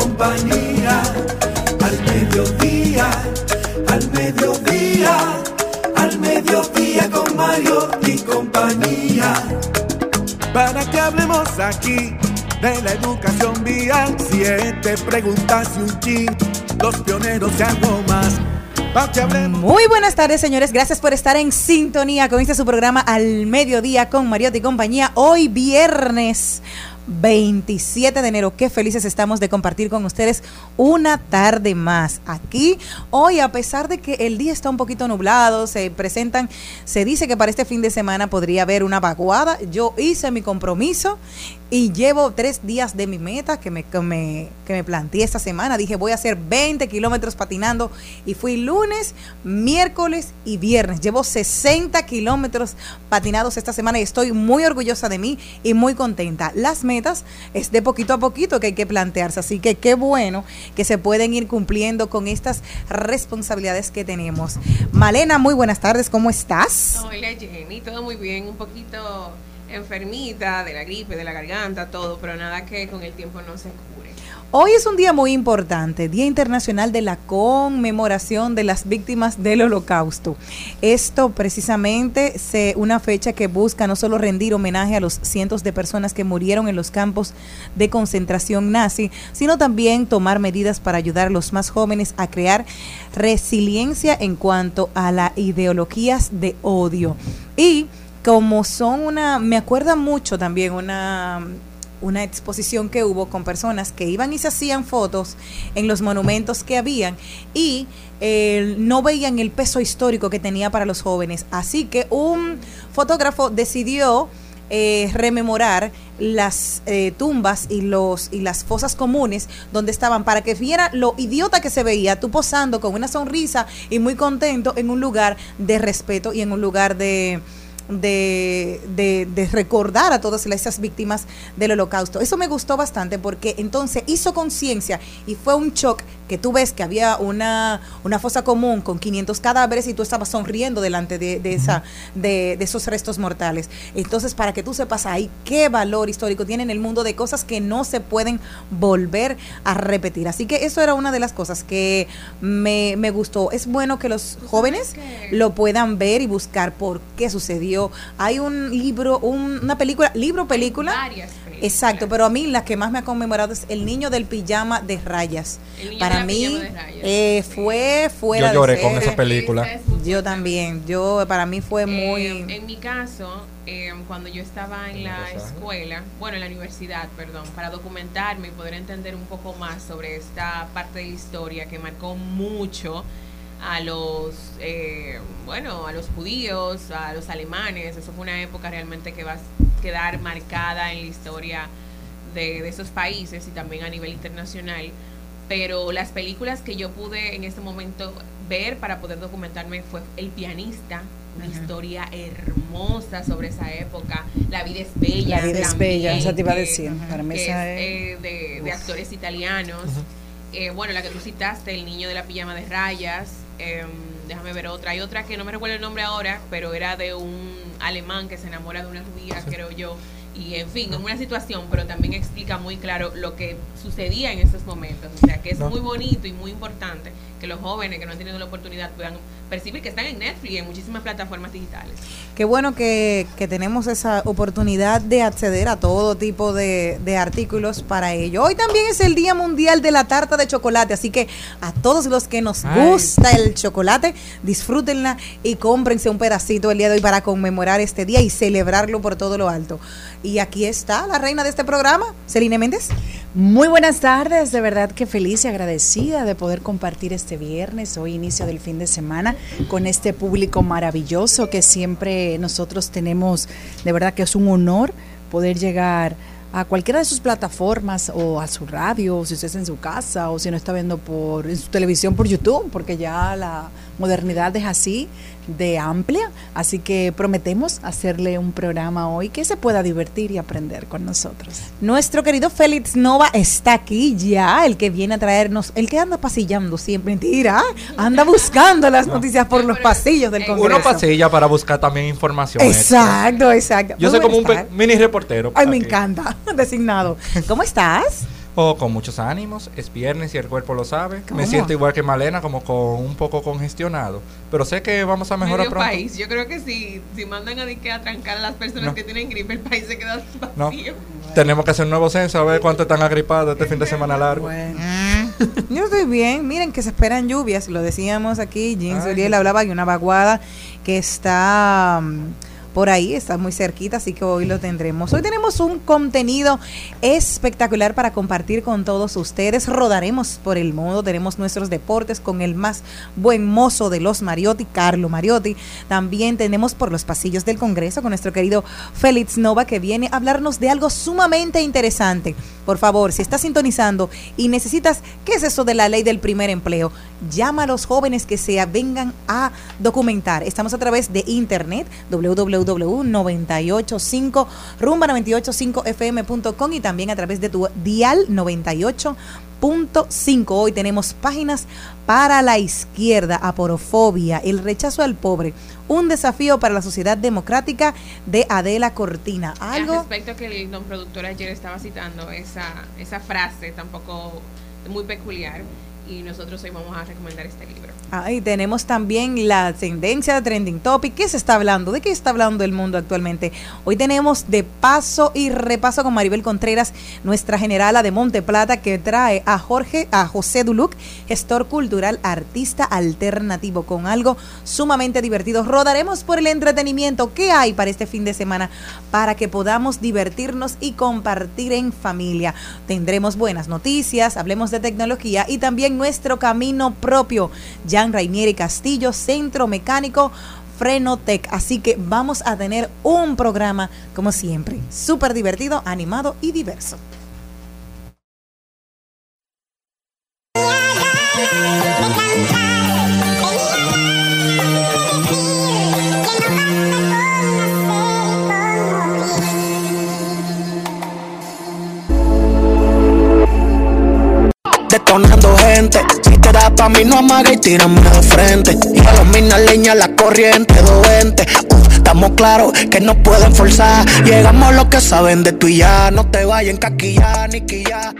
compañía. Al mediodía, al mediodía, al mediodía con Mario y compañía. Para que hablemos aquí de la educación vial, siete preguntas y un chin, los pioneros y algo más muy buenas tardes, señores. Gracias por estar en sintonía con este su programa al mediodía con Mariotti y compañía. Hoy viernes 27 de enero. Qué felices estamos de compartir con ustedes una tarde más aquí. Hoy, a pesar de que el día está un poquito nublado, se presentan, se dice que para este fin de semana podría haber una vaguada. Yo hice mi compromiso y llevo tres días de mi meta que me, que me, que me planteé esta semana. Dije, voy a hacer 20 kilómetros patinando y fui lunes, miércoles y viernes. Llevo 60 kilómetros patinados esta semana y estoy muy orgullosa de mí y muy contenta. Las metas es de poquito a poquito que hay que plantearse, así que qué bueno que se pueden ir cumpliendo con estas responsabilidades que tenemos. Malena, muy buenas tardes, ¿cómo estás? Hola Jenny, todo muy bien, un poquito enfermita de la gripe, de la garganta, todo, pero nada que con el tiempo no se cure. Hoy es un día muy importante, Día Internacional de la Conmemoración de las Víctimas del Holocausto. Esto precisamente es una fecha que busca no solo rendir homenaje a los cientos de personas que murieron en los campos de concentración nazi, sino también tomar medidas para ayudar a los más jóvenes a crear resiliencia en cuanto a las ideologías de odio. Y como son una, me acuerda mucho también una, una exposición que hubo con personas que iban y se hacían fotos en los monumentos que habían y eh, no veían el peso histórico que tenía para los jóvenes. Así que un fotógrafo decidió eh, rememorar las eh, tumbas y los y las fosas comunes donde estaban para que viera lo idiota que se veía tú posando con una sonrisa y muy contento en un lugar de respeto y en un lugar de de, de, recordar a todas esas víctimas del holocausto. Eso me gustó bastante porque entonces hizo conciencia y fue un shock que tú ves que había una, una fosa común con 500 cadáveres y tú estabas sonriendo delante de, esa, de, esos restos mortales. Entonces, para que tú sepas ahí qué valor histórico tiene en el mundo de cosas que no se pueden volver a repetir. Así que eso era una de las cosas que me, me gustó. Es bueno que los jóvenes lo puedan ver y buscar por qué sucedió. Hay un libro, una película, libro, película. Varias Exacto, pero a mí la que más me ha conmemorado es El niño del pijama de rayas. Para mí eh, fue fuera Yo lloré con esa película. Yo también. Yo para mí fue muy En mi caso, eh, cuando yo estaba en la escuela, bueno, en la universidad, perdón, para documentarme y poder entender un poco más sobre esta parte de la historia que marcó mucho a los, eh, bueno, a los judíos, a los alemanes. Eso fue una época realmente que va a quedar marcada en la historia de, de esos países y también a nivel internacional. Pero las películas que yo pude en este momento ver para poder documentarme fue El pianista, una historia hermosa sobre esa época. La vida es bella. La vida es bella, esa te iba a decir. Para mí esa es, eh, de, de, actores italianos. Eh, bueno, la que tú citaste, El niño de la pijama de rayas. Eh, déjame ver otra. Hay otra que no me recuerdo el nombre ahora, pero era de un alemán que se enamora de una judía, creo yo y en fin, es una situación, pero también explica muy claro lo que sucedía en esos momentos. O sea, que es muy bonito y muy importante que los jóvenes que no han tenido la oportunidad puedan percibir que están en Netflix y en muchísimas plataformas digitales. Qué bueno que, que tenemos esa oportunidad de acceder a todo tipo de, de, artículos para ello. Hoy también es el Día Mundial de la Tarta de Chocolate, así que a todos los que nos gusta el chocolate, disfrútenla y cómprense un pedacito el día de hoy para conmemorar este día y celebrarlo por todo lo alto. Y aquí está la reina de este programa, Celine Méndez. Muy buenas tardes, de verdad que feliz y agradecida de poder compartir este viernes, hoy inicio del fin de semana, con este público maravilloso que siempre nosotros tenemos, de verdad que es un honor poder llegar a cualquiera de sus plataformas o a su radio, si usted está en su casa o si no está viendo por en su televisión por YouTube, porque ya la modernidad es así de amplia, así que prometemos hacerle un programa hoy que se pueda divertir y aprender con nosotros. Nuestro querido Félix Nova está aquí ya, el que viene a traernos, el que anda pasillando siempre, mentira, anda buscando las noticias por los pasillos del Congreso. Uno pasilla para buscar también información. Exacto, exacto. Yo soy como un mini reportero. Ay, me encanta, designado. ¿Cómo estás? Oh, con muchos ánimos, es viernes y el cuerpo lo sabe. Me siento igual que Malena, como con un poco congestionado. Pero sé que vamos a mejorar Medio pronto. país. Yo creo que si, si mandan a, que a trancar a las personas que tienen gripe, el país se queda vacío. Tenemos que hacer un nuevo censo a ver cuánto están agripados este fin de semana largo. Bueno. Yo estoy bien. Miren que se esperan lluvias. Lo decíamos aquí. Jean Uriel hablaba de una vaguada que está... Um, por ahí, está muy cerquita, así que hoy lo tendremos. Hoy tenemos un contenido espectacular para compartir con todos ustedes. Rodaremos por el mundo, tenemos nuestros deportes con el más buen mozo de los Mariotti, Carlo Mariotti. También tenemos por los pasillos del Congreso con nuestro querido Félix Nova que viene a hablarnos de algo sumamente interesante. Por favor, si estás sintonizando y necesitas, ¿qué es eso de la ley del primer empleo? Llama a los jóvenes que se vengan a documentar. Estamos a través de internet, www.985 rumba985fm.com y también a través de tu dial 98.5. Hoy tenemos páginas para la izquierda, aporofobia, el rechazo al pobre, un desafío para la sociedad democrática de Adela Cortina. Algo. Respecto a que el don productor ayer estaba citando esa, esa frase tampoco muy peculiar y nosotros hoy vamos a recomendar este libro. Ahí tenemos también la tendencia de Trending Topic. ¿Qué se está hablando? ¿De qué está hablando el mundo actualmente? Hoy tenemos de paso y repaso con Maribel Contreras, nuestra generala de Monte Plata, que trae a Jorge, a José Duluc, gestor cultural, artista alternativo, con algo sumamente divertido. Rodaremos por el entretenimiento. ¿Qué hay para este fin de semana? Para que podamos divertirnos y compartir en familia. Tendremos buenas noticias, hablemos de tecnología y también nuestro camino propio. Jan Rainieri Castillo, Centro Mecánico Frenotec. Así que vamos a tener un programa, como siempre, súper divertido, animado y diverso. Detonando gente. Si te da pa' mí, no amaga y tírame de frente. Y a los mina leña la corriente, doente. estamos claros que no pueden forzar. Llegamos lo que saben de tú y ya. No te vayan caquilla ni quilla.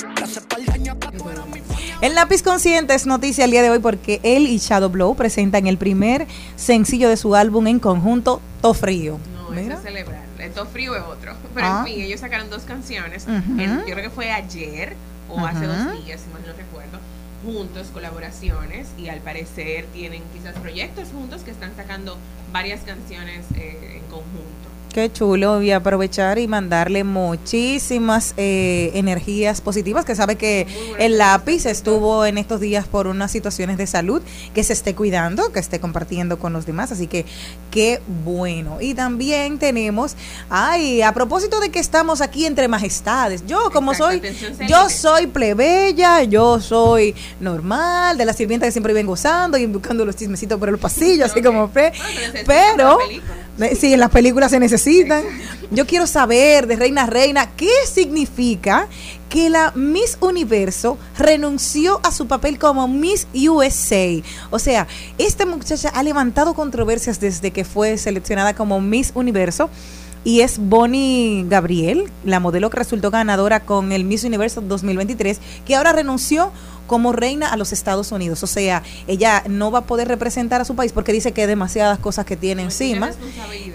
El lápiz consciente es noticia el día de hoy porque él y Shadow Blow presentan el primer sencillo de su álbum en conjunto, To Frío. No, es celebrar. To Frío es otro. Pero en ah. fin, ellos sacaron dos canciones. yo creo que fue ayer o hace dos días, si mal no recuerdo, juntos, colaboraciones, y al parecer tienen quizás proyectos juntos que están sacando varias canciones eh, en conjunto. Qué chulo y aprovechar y mandarle muchísimas eh, energías positivas, que sabe que el lápiz estuvo en estos días por unas situaciones de salud, que se esté cuidando, que esté compartiendo con los demás, así que qué bueno. Y también tenemos, ay, a propósito de que estamos aquí entre majestades, yo como soy, yo soy plebeya, yo soy normal, de la sirvienta que siempre vengo gozando y buscando los chismecitos por el pasillo, así como fe, pero... Sí, en las películas se necesitan. Yo quiero saber de Reina Reina, ¿qué significa que la Miss Universo renunció a su papel como Miss USA? O sea, esta muchacha ha levantado controversias desde que fue seleccionada como Miss Universo y es Bonnie Gabriel, la modelo que resultó ganadora con el Miss Universo 2023, que ahora renunció como reina a los Estados Unidos. O sea, ella no va a poder representar a su país porque dice que hay demasiadas cosas que tiene encima.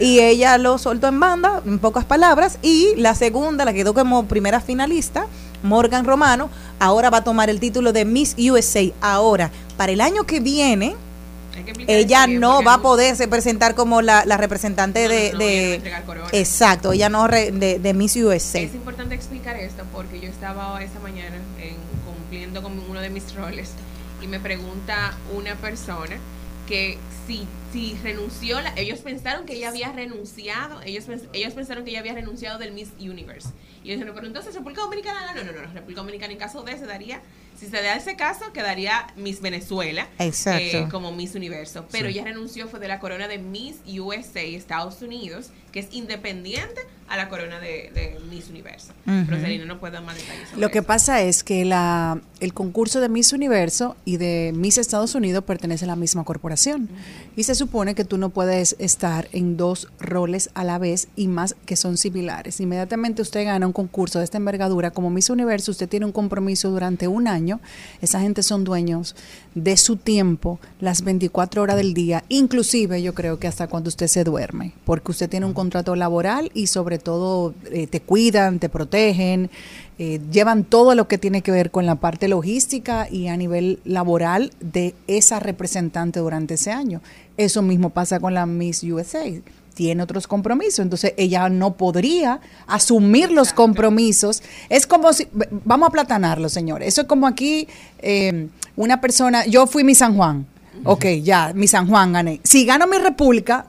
Y ella lo soltó en banda, en pocas palabras. Y la segunda, la quedó como primera finalista, Morgan Romano, ahora va a tomar el título de Miss USA. Ahora, para el año que viene, ella no va a poderse presentar como la, representante de, exacto ella no de, de, Miss USA es importante explicar esto porque yo estaba esta mañana en como uno de mis roles y me pregunta una persona que si, si renunció, ellos pensaron que ella había renunciado, ellos, ellos pensaron que ella había renunciado del Miss Universe. Y yo dije, pero entonces República Dominicana, no, no, no, República Dominicana en caso de se daría si se da ese caso, quedaría Miss Venezuela eh, como Miss Universo. Pero ella renunció, fue de la corona de Miss USA, Estados Unidos, que es independiente a la corona de, Miss Universo. Pero no puede dar más detalles. Lo que pasa es que la, el concurso de Miss Universo y de Miss Estados Unidos pertenece a la misma corporación. Y se supone que tú no puedes estar en dos roles a la vez y más que son similares. Inmediatamente usted gana un concurso de esta envergadura como Miss Universo, usted tiene un compromiso durante un año esa gente son dueños de su tiempo las 24 horas del día, inclusive yo creo que hasta cuando usted se duerme, porque usted tiene un contrato laboral y sobre todo eh, te cuidan, te protegen, eh, llevan todo lo que tiene que ver con la parte logística y a nivel laboral de esa representante durante ese año. Eso mismo pasa con la Miss USA tiene otros compromisos, entonces ella no podría asumir los compromisos. Es como si, vamos a platanarlo, señores, eso es como aquí eh, una persona, yo fui mi San Juan, ok, ya, mi San Juan gané. Si gano mi república,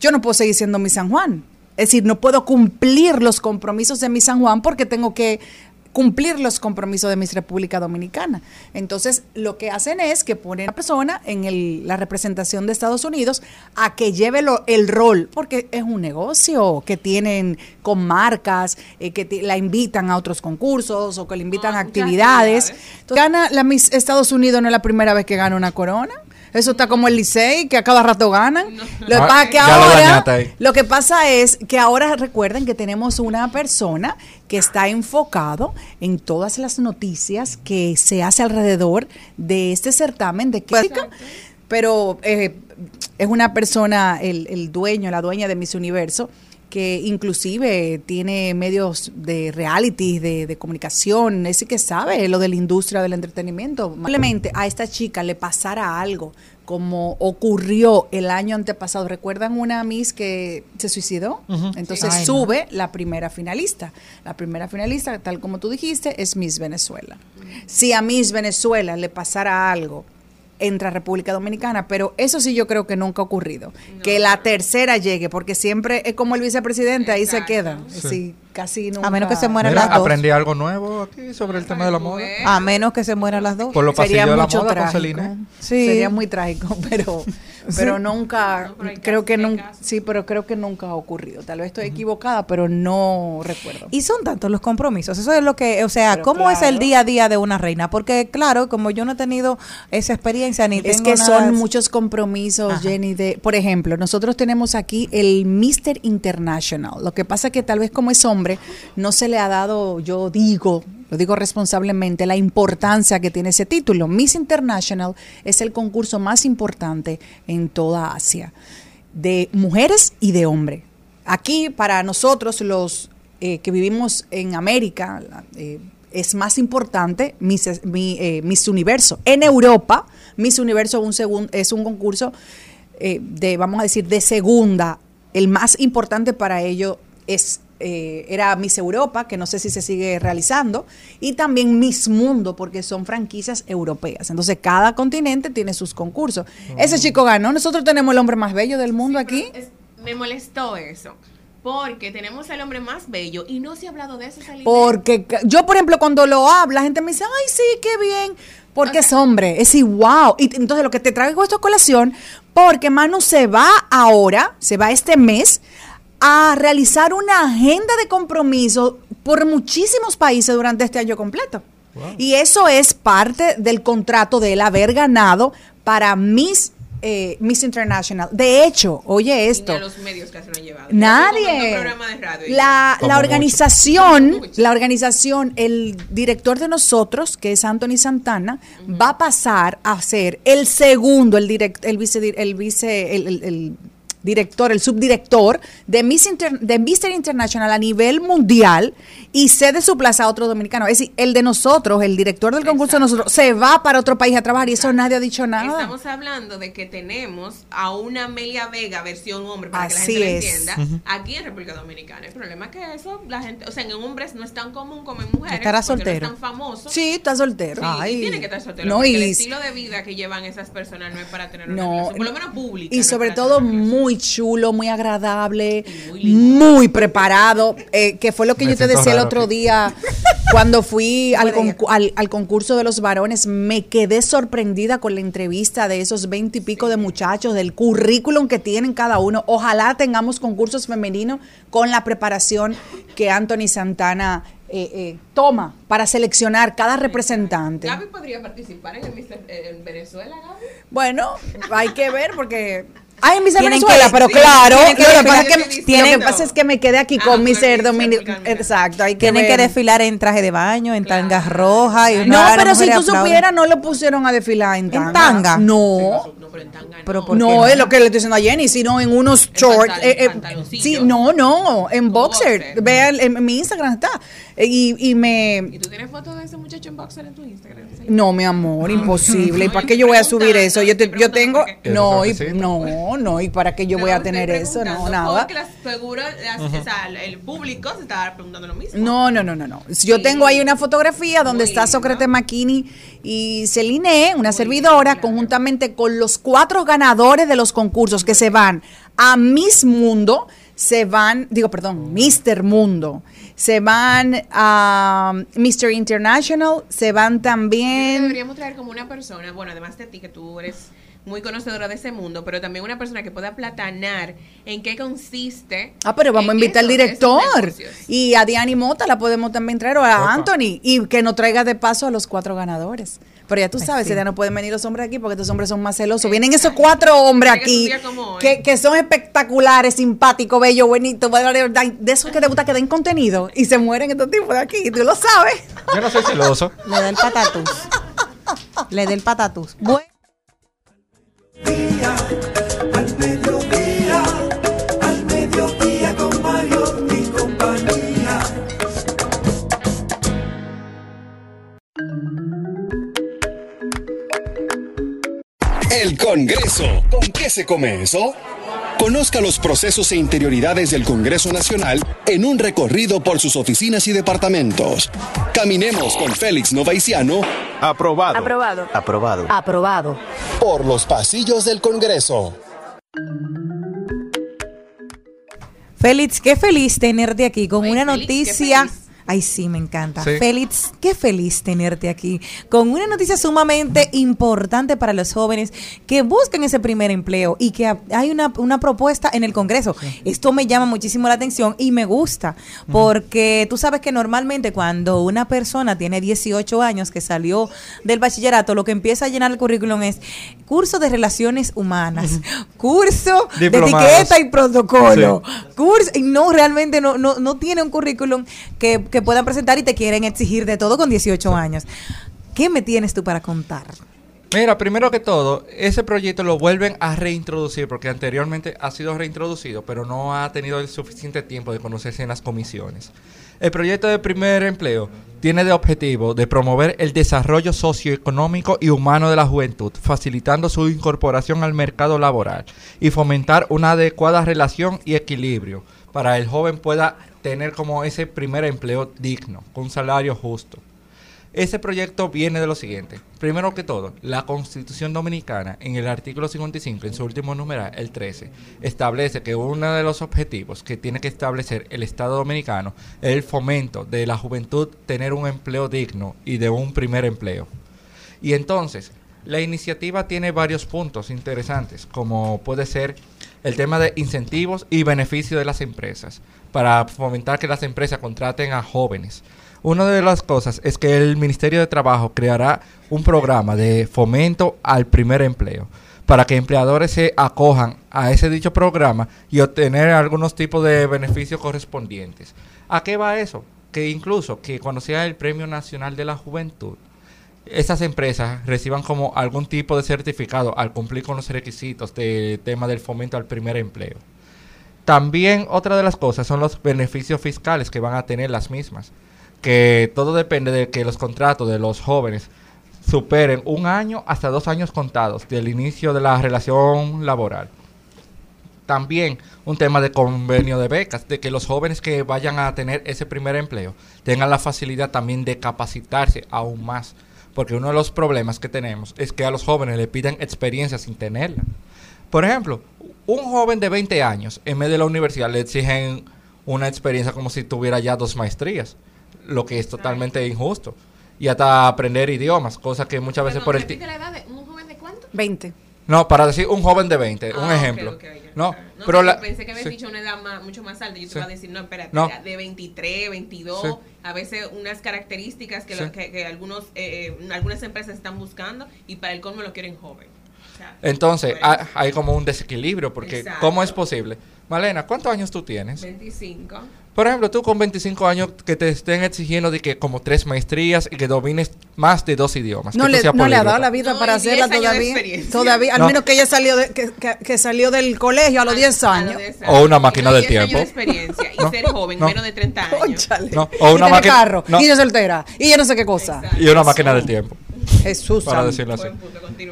yo no puedo seguir siendo mi San Juan. Es decir, no puedo cumplir los compromisos de mi San Juan porque tengo que cumplir los compromisos de mi República Dominicana. Entonces, lo que hacen es que ponen a la persona en la representación de Estados Unidos a que lleve el rol, porque es un negocio que tienen con marcas, eh, que la invitan a otros concursos o que le invitan a actividades. gana la Miss Estados Unidos no es la primera vez que gana una corona. Eso está como el Licey, que a cada rato ganan. Lo, que pasa que ahora, lo que pasa es que ahora recuerden que tenemos una persona que está enfocado en todas las noticias que se hace alrededor de este certamen de química, pero eh, es una persona, el, el dueño, la dueña de Miss Universo, que inclusive tiene medios de reality, de, de, comunicación, ese que sabe lo de la industria del entretenimiento. Simplemente a esta chica le pasara algo como ocurrió el año antepasado. ¿Recuerdan una Miss que se suicidó? Entonces sube la primera finalista. La primera finalista, tal como tú dijiste, es Miss Venezuela. Si a Miss Venezuela le pasara algo entra República Dominicana, pero eso sí yo creo que nunca ha ocurrido. que la tercera llegue, porque siempre es como el vicepresidente, ahí se queda. Sí. casi nunca. A menos que se mueran las dos. Aprendí algo nuevo aquí sobre el tema de la moda. A menos que se mueran las dos. Por lo Sería de la moda con Sí. Sería muy trágico, pero pero nunca creo que nunca sí, pero creo que nunca ha ocurrido. Tal vez estoy equivocada, pero no recuerdo. Y son tantos los compromisos. Eso es lo que, o sea, ¿cómo es el día a día de una reina? Porque claro, como yo no he tenido esa experiencia ni es que son muchos compromisos, Jenny, de, por ejemplo, nosotros tenemos aquí el Mister International. Lo que pasa es que tal vez como es hombre no se le ha dado, yo digo, lo digo responsablemente, la importancia que tiene ese título. Miss International es el concurso más importante en toda Asia, de mujeres y de hombres. Aquí, para nosotros, los eh, que vivimos en América, eh, es más importante Miss, eh, Miss Universo. En Europa, Miss Universo un es un concurso de, vamos a decir, de segunda el más importante para ello es eh, era Miss Europa, que no sé si se sigue realizando, y también Miss Mundo, porque son franquicias europeas. Entonces, cada continente tiene sus concursos. Ese chico ganó. Nosotros tenemos el hombre más bello del mundo aquí. Es- me molestó eso. Porque tenemos al hombre más bello y no se ha hablado de eso. Saline. Porque yo, por ejemplo, cuando lo hablo, la gente me dice, ay, sí, qué bien. Porque es hombre, es igual. Y entonces lo que te traigo esto a colación, porque Manu se va ahora, se va este mes, a realizar una agenda de compromiso por muchísimos países durante este año completo. Y eso es parte del contrato de él haber ganado para Miss, eh, Miss International. De hecho, oye Ni esto. a los medios que se lo han llevado. Nadie. Y La, la organización, la organización, el director de nosotros, que es Anthony Santana, va a pasar a ser el segundo, el direct, el vice, el vice, el, el- el director, el subdirector de Miss Inter- de Mr. International a nivel mundial y cede su plaza a otro dominicano. Es decir, el de nosotros, el director del concurso de nosotros, se va para otro país a trabajar y eso nadie ha dicho nada. Estamos hablando de que tenemos a una Amelia Vega versión hombre para que la Así gente lo es. entienda aquí en República Dominicana. El problema es que eso la gente, o sea, en hombres no es tan común como en mujeres. Estará soltero. No es tan famoso. Sí, está soltero. Sí, Ay. y tiene que estar soltero. No, porque y- el estilo de vida que llevan esas personas no es para tener una No, relación, por lo menos pública. Y no sobre todo relación. Muy chulo, muy agradable, muy preparado, eh, que fue lo que Me yo te decía el otro día cuando fui al, Buena idea. concu- al, al concurso de los varones. Me quedé sorprendida con la entrevista de esos veinte y pico de muchachos, del currículum que tienen cada uno. Ojalá tengamos concursos femeninos con la preparación que Anthony Santana eh, eh, toma para seleccionar cada representante. Gaby podría participar en, el Mister- en Venezuela, Gaby. Bueno, hay que ver porque... Ay, en Tienen Venezuela, que- pero sí, claro, tienen que lo, pasa es que, tienen- lo que pasa es que me quedé aquí Ah, con el Dominicana. Miss Exacto, hay que Tienen que desfilar en traje de baño, en Claro. tangas rojas. Y No, pero si tú aplauden. supieras, no lo pusieron a desfilar en tanga. tanga? No. No, pero en tanga no. Pero ¿por qué No, no? es lo que le estoy diciendo a Jenny, sino en unos shorts. pantal- eh, eh, sí, no, no, en boxer. boxer. Vean, en, mi Instagram está. Eh, Y, y ¿Y me. tú tienes fotos de ese muchacho en boxer en tu Instagram? No, mi amor, imposible. ¿Y para qué yo voy a subir eso? Yo, te- yo tengo. No, y, no, no, ¿y para qué yo voy a tener eso? No, nada. Porque las- seguro las- o sea, el público se estaba preguntando lo mismo. No, no, no, no, no. Yo Sí. tengo ahí una fotografía donde Muy está. Sócrates Makini y Celine, una servidora, claro. conjuntamente con los cuatro ganadores de los concursos que se van a Miss Mundo, se van, digo, perdón, Mister Mundo, se van a Mr. International, se van también... Deberíamos traer como una persona, bueno, además de ti que tú eres muy conocedora de ese mundo, pero también una persona que pueda platanar en qué consiste. Ah, pero vamos a invitar al director. Y a Diani Mota la podemos también traer, o a Opa. Anthony, y que nos traiga de paso a los cuatro ganadores. Pero ya tú Ay, sabes, sí. ya no pueden venir los hombres aquí porque estos hombres son más celosos. Vienen esos cuatro hombres aquí que, que son espectaculares, simpáticos, bellos, bonitos, de esos que te gusta que den contenido y se mueren estos tipos de aquí, tú lo sabes. Yo no soy celoso. Le da el patatús. Le da el patatús. Bueno. Congreso. ¿Con qué se come eso? Conozca los procesos e interioridades del Congreso Nacional en un recorrido por sus oficinas y departamentos. Caminemos con Félix Novaiciano Aprobado. Aprobado. Aprobado. Aprobado. por los pasillos del Congreso. Félix, qué feliz tenerte aquí con una noticia. Ay, sí, me encanta. Sí. Félix, qué feliz tenerte aquí con una noticia sumamente importante para los jóvenes que buscan ese primer empleo y que ha- hay una, una propuesta en el Congreso. Esto me llama muchísimo la atención y me gusta porque tú sabes que normalmente cuando una persona tiene 18 años que salió del bachillerato, lo que empieza a llenar el currículum es curso de relaciones humanas, curso de etiqueta y protocolo, curso, y no realmente no, no, no tiene un currículum que, que puedan presentar y te quieren exigir de todo con 18 años. ¿Qué me tienes tú para contar? Mira, primero que todo, ese proyecto lo vuelven a reintroducir porque anteriormente ha sido reintroducido, pero no ha tenido el suficiente tiempo de conocerse en las comisiones. El proyecto de primer empleo tiene de objetivo de promover el desarrollo socioeconómico y humano de la juventud, facilitando su incorporación al mercado laboral y fomentar una adecuada relación y equilibrio para el joven pueda tener como ese primer empleo digno, con un salario justo. Ese proyecto viene de lo siguiente. Primero que todo, la Constitución Dominicana, en el artículo 55, en su último numeral, el 13, establece que uno de los objetivos que tiene que establecer el Estado Dominicano es el fomento de la juventud tener un empleo digno y de un primer empleo. Y entonces, la iniciativa tiene varios puntos interesantes, como puede ser el tema de incentivos y beneficios de las empresas, para fomentar que las empresas contraten a jóvenes una de las cosas es que el Ministerio de Trabajo creará un programa de fomento al primer empleo para que empleadores se acojan a ese dicho programa y obtener algunos tipos de beneficios correspondientes. ¿A qué va eso? Que incluso que cuando sea el Premio Nacional de la Juventud, esas empresas reciban como algún tipo de certificado al cumplir con los requisitos del tema del fomento al primer empleo. También otra de las cosas son los beneficios fiscales que van a tener las mismas que todo depende de que los contratos de los jóvenes superen un año hasta dos años contados del inicio de la relación laboral. También un tema de convenio de becas, de que los jóvenes que vayan a tener ese primer empleo tengan la facilidad también de capacitarse aún más. Porque uno de los problemas que tenemos es que a los jóvenes le piden experiencia sin tenerla. Por ejemplo, un joven de 20 años, en medio de la universidad, le exigen una experiencia como si tuviera ya dos maestrías lo que es totalmente injusto. Y hasta aprender idiomas, cosa que muchas veces por el tiempo. la edad de un joven de cuánto? 20. No, para decir un joven de 20, un ah, ejemplo. No, pero la, pensé que habías dicho una edad mucho más alta. Yo te iba a decir, no, espérate, de 23, 22, a veces unas características que, que, algunos, eh, eh, algunas empresas están buscando y para el colmo lo quieren joven. Entonces, hay, como un desequilibrio, porque ¿cómo es posible? Malena, ¿cuántos años tú tienes? 25. Por ejemplo, tú con 25 años que te estén exigiendo de que como tres maestrías y que domines más de dos idiomas. No, le, no le ha dado la vida para hacerla todavía. Todavía, al menos que ella salió de, que, que, salió del colegio a los 10 años. O una máquina del tiempo. Años de experiencia y ser joven, menos de 30 años. O una máquina carro, y ella soltera, y yo no sé qué cosa. Y una máquina del tiempo. Jesús. Para decirlo así.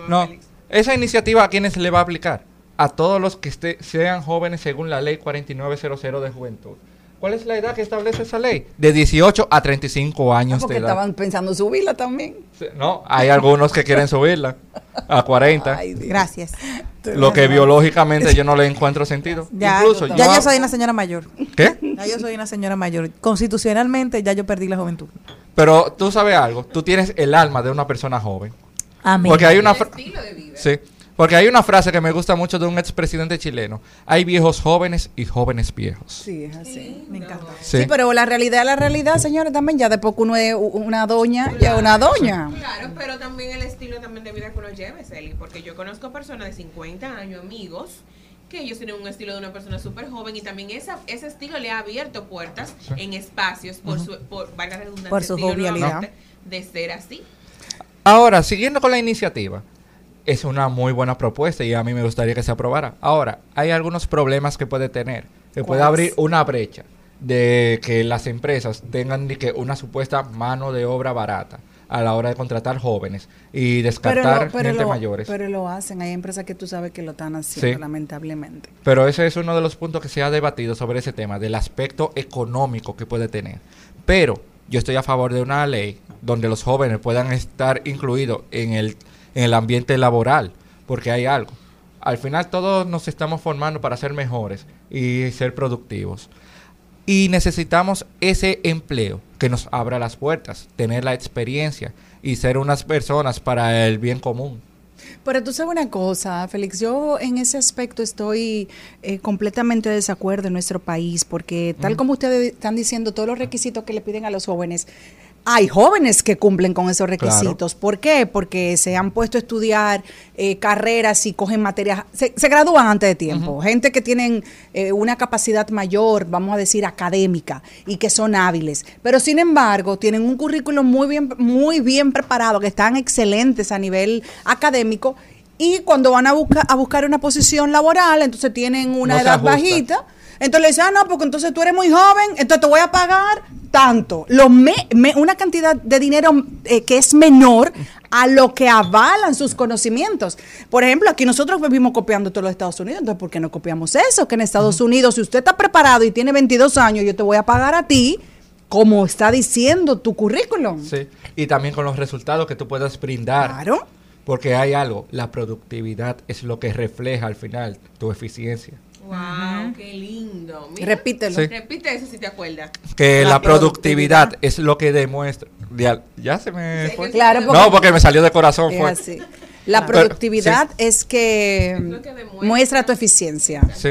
no, esa iniciativa a quiénes se le va a aplicar? A todos los que sean jóvenes según la ley 4900 de juventud. ¿Cuál es la edad que establece esa ley? De 18 a 35 años ah, porque de edad. estaban pensando subirla también. No, hay algunos que quieren subirla a 40. Gracias. Lo que biológicamente yo no le encuentro sentido. Ya, Incluso ya yo, soy una señora mayor. ¿Qué? Ya yo soy una señora mayor. Constitucionalmente ya yo perdí la juventud. Pero tú sabes algo, tú tienes el alma de una persona joven. Amén. Porque hay una... Sí. Porque hay una frase que me gusta mucho de un expresidente chileno. Hay viejos jóvenes y jóvenes viejos. Sí, es así. me encanta. Sí. pero la realidad, la realidad, señores, también ya de poco uno es una doña, ya una doña. Claro, pero también el estilo también de vida que uno lleve, Celi. Porque yo conozco personas de 50 años, amigos, que ellos tienen un estilo de una persona súper joven y también esa, ese estilo le ha abierto puertas en espacios por su, por, valga por su jovialidad. De ser así. Ahora, siguiendo con la iniciativa, es una muy buena propuesta y a mí me gustaría que se aprobara. Ahora, hay algunos problemas que puede tener. Que puede abrir una brecha de que las empresas tengan que una supuesta mano de obra barata a la hora de contratar jóvenes y descartar gente mayores. Pero lo hacen, hay empresas que tú sabes que lo están haciendo, lamentablemente. Pero ese es uno de los puntos que se ha debatido sobre ese tema, del aspecto económico que puede tener. Pero yo estoy a favor de una ley donde los jóvenes puedan estar incluidos en el en el ambiente laboral, porque hay algo. Al final todos nos estamos formando para ser mejores y ser productivos. Y necesitamos ese empleo que nos abra las puertas, tener la experiencia y ser unas personas para el bien común. Pero tú sabes una cosa, Félix, yo en ese aspecto estoy eh, completamente de desacuerdo en nuestro país, porque tal como ustedes están diciendo, todos los requisitos que le piden a los jóvenes, hay jóvenes que cumplen con esos requisitos. ¿Por qué? Porque se han puesto a estudiar eh, carreras y cogen materias, se, gradúan antes de tiempo. Gente que tienen eh, una capacidad mayor, vamos a decir, académica y que son hábiles. Pero sin embargo, tienen un currículum muy bien, muy bien preparado, que están excelentes a nivel académico. Y cuando van a, buscar a buscar una posición laboral, entonces tienen una edad bajita. Entonces le dicen, ah, no, porque entonces tú eres muy joven, entonces te voy a pagar tanto, lo me- me- una cantidad de dinero eh, que es menor a lo que avalan sus conocimientos. Por ejemplo, aquí nosotros vivimos copiando todos los Estados Unidos, entonces ¿por qué no copiamos eso? Que en Estados Unidos, si usted está preparado y tiene 22 años, yo te voy a pagar a ti como está diciendo tu currículum. Sí. Y también con los resultados que tú puedas brindar. Claro. Porque hay algo, la productividad es lo que refleja al final tu eficiencia. Wow, qué lindo. Mira, Repítelo. Sí. Repite eso si te acuerdas. Que La la, productividad, productividad. es lo que demuestra. Ya, ya se me Sí, fue. Claro, porque- no, porque me salió de corazón. Es Fue. así. La Pero- productividad es que lo que demuestra. muestra tu eficiencia. Sí.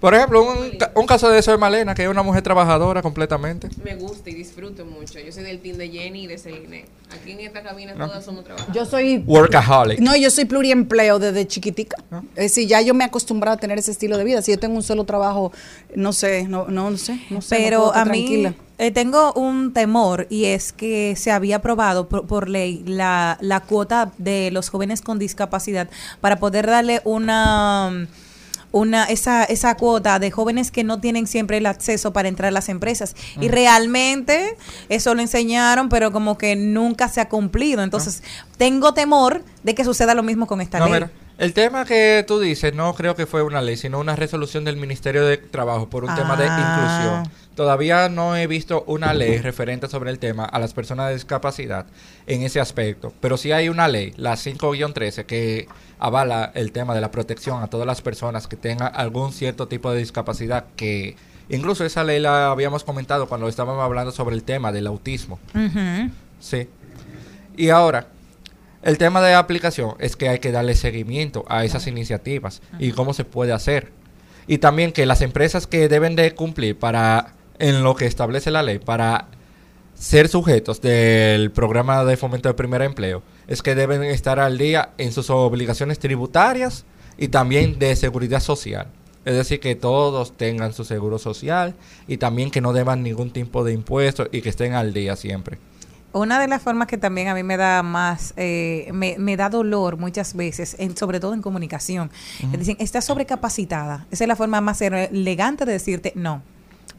Por ejemplo, un, ca- un caso de eso es Malena, que es una mujer trabajadora completamente. Me gusta y disfruto mucho. Yo soy del team de Jenny y de Celine. Aquí en esta cabina todas somos trabajadoras. Yo soy Workaholic. No, yo soy pluriempleo desde chiquitica. Es decir, ya yo me he acostumbrado a tener ese estilo de vida. Si yo tengo un solo trabajo, no sé, no, no, sé, no sé. no Pero a mí tranquila. Eh, tengo un temor y es que se había aprobado por, por ley la, la cuota de los jóvenes con discapacidad para poder darle una una esa esa cuota de jóvenes que no tienen siempre el acceso para entrar a las empresas y realmente eso lo enseñaron pero como que nunca se ha cumplido entonces tengo temor de que suceda lo mismo con esta No, ley mira, el tema que tú dices no creo que fue una ley, sino una resolución del Ministerio de Trabajo por un tema de Ah. inclusión. Todavía no he visto una ley referente sobre el tema a las personas de discapacidad en ese aspecto, pero sí hay una ley, la 5-13, que avala el tema de la protección a todas las personas que tengan algún cierto tipo de discapacidad que incluso esa ley la habíamos comentado cuando estábamos hablando sobre el tema del autismo. Sí. Y ahora, el tema de aplicación es que hay que darle seguimiento a esas iniciativas y cómo se puede hacer. Y también que las empresas que deben de cumplir para en lo que establece la ley para ser sujetos del programa de fomento de primer empleo es que deben estar al día en sus obligaciones tributarias y también de seguridad social. Es decir, que todos tengan su seguro social y también que no deban ningún tipo de impuestos y que estén al día siempre. Una de las formas que también a mí me da más, eh, me, me da dolor muchas veces, en, sobre todo en comunicación, que dicen, está sobrecapacitada. Esa es la forma más elegante de decirte no.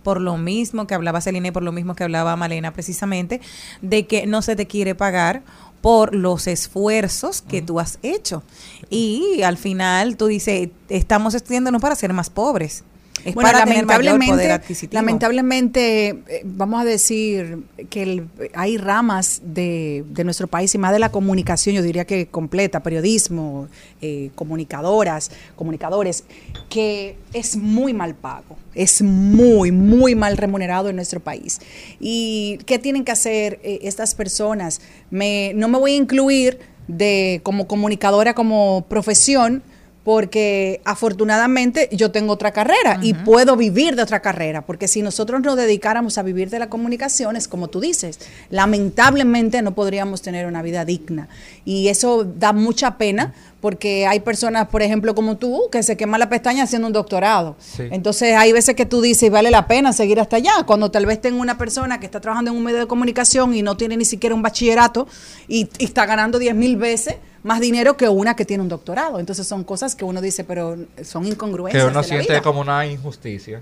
Por lo mismo que hablaba Celine, por lo mismo que hablaba Malena precisamente, de que no se te quiere pagar por los esfuerzos que tú has hecho. Y al final tú dices, estamos estudiándonos para ser más pobres. Es Bueno, para tener mayor lamentablemente, poder adquisitivo. lamentablemente, eh, vamos a decir que el- hay ramas de, de nuestro país y más de la comunicación, yo diría que completa, periodismo, eh, comunicadoras, comunicadores, que es muy mal pago, es muy, muy mal remunerado en nuestro país. ¿Y qué tienen que hacer eh, estas personas? Me, no me voy a incluir de como comunicadora, como profesión, porque afortunadamente yo tengo otra carrera y puedo vivir de otra carrera, porque si nosotros nos dedicáramos a vivir de la comunicación, es como tú dices, lamentablemente no podríamos tener una vida digna. Y eso da mucha pena, porque hay personas, por ejemplo, como tú, que se quema la pestaña haciendo un doctorado. Sí. Entonces hay veces que tú dices, vale la pena seguir hasta allá, cuando tal vez tengo una persona que está trabajando en un medio de comunicación y no tiene ni siquiera un bachillerato y, y está ganando 10 mil veces más dinero que una que tiene un doctorado. Entonces son cosas que uno dice, pero son incongruencias. Que uno de la siente vida. como una injusticia.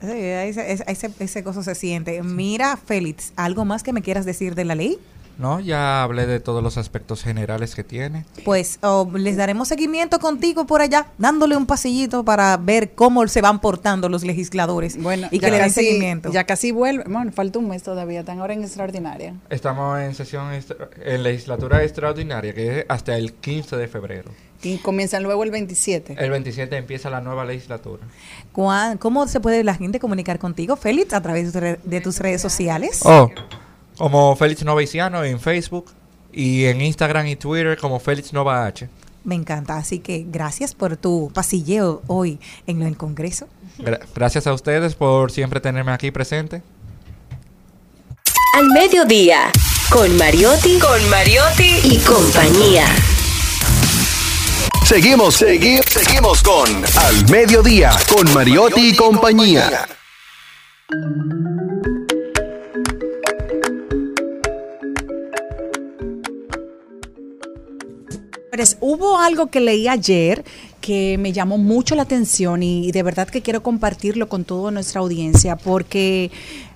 Sí, ese, ese, ese- ese cosa se siente. Mira, Félix, ¿algo más que me quieras decir de la ley? No, ya hablé de todos los aspectos generales que tiene. Pues oh, les daremos seguimiento contigo por allá, dándole un pasillito para ver cómo se van portando los legisladores Bueno, y que le den seguimiento. Ya casi vuelve. Bueno, falta un mes todavía, están ahora en extraordinaria. Estamos en sesión extra- en legislatura extraordinaria que es hasta el 15 de febrero. Y comienzan luego el 27. El 27 empieza la nueva legislatura. ¿Cuán- ¿Cómo se puede la gente comunicar contigo, Félix, a través de tus redes sociales? Oh, como Félix Novaiciano en Facebook y en Instagram y Twitter como Félix Nova H. Me encanta, así que gracias por tu pasilleo hoy en el Congreso. Gra- gracias a ustedes por siempre tenerme aquí presente. Al mediodía, con Mariotti, con Mariotti y compañía. Seguimos, seguimos, seguimos con Al Mediodía, con Mariotti y compañía. Hubo algo que leí ayer que me llamó mucho la atención y de verdad que quiero compartirlo con toda nuestra audiencia porque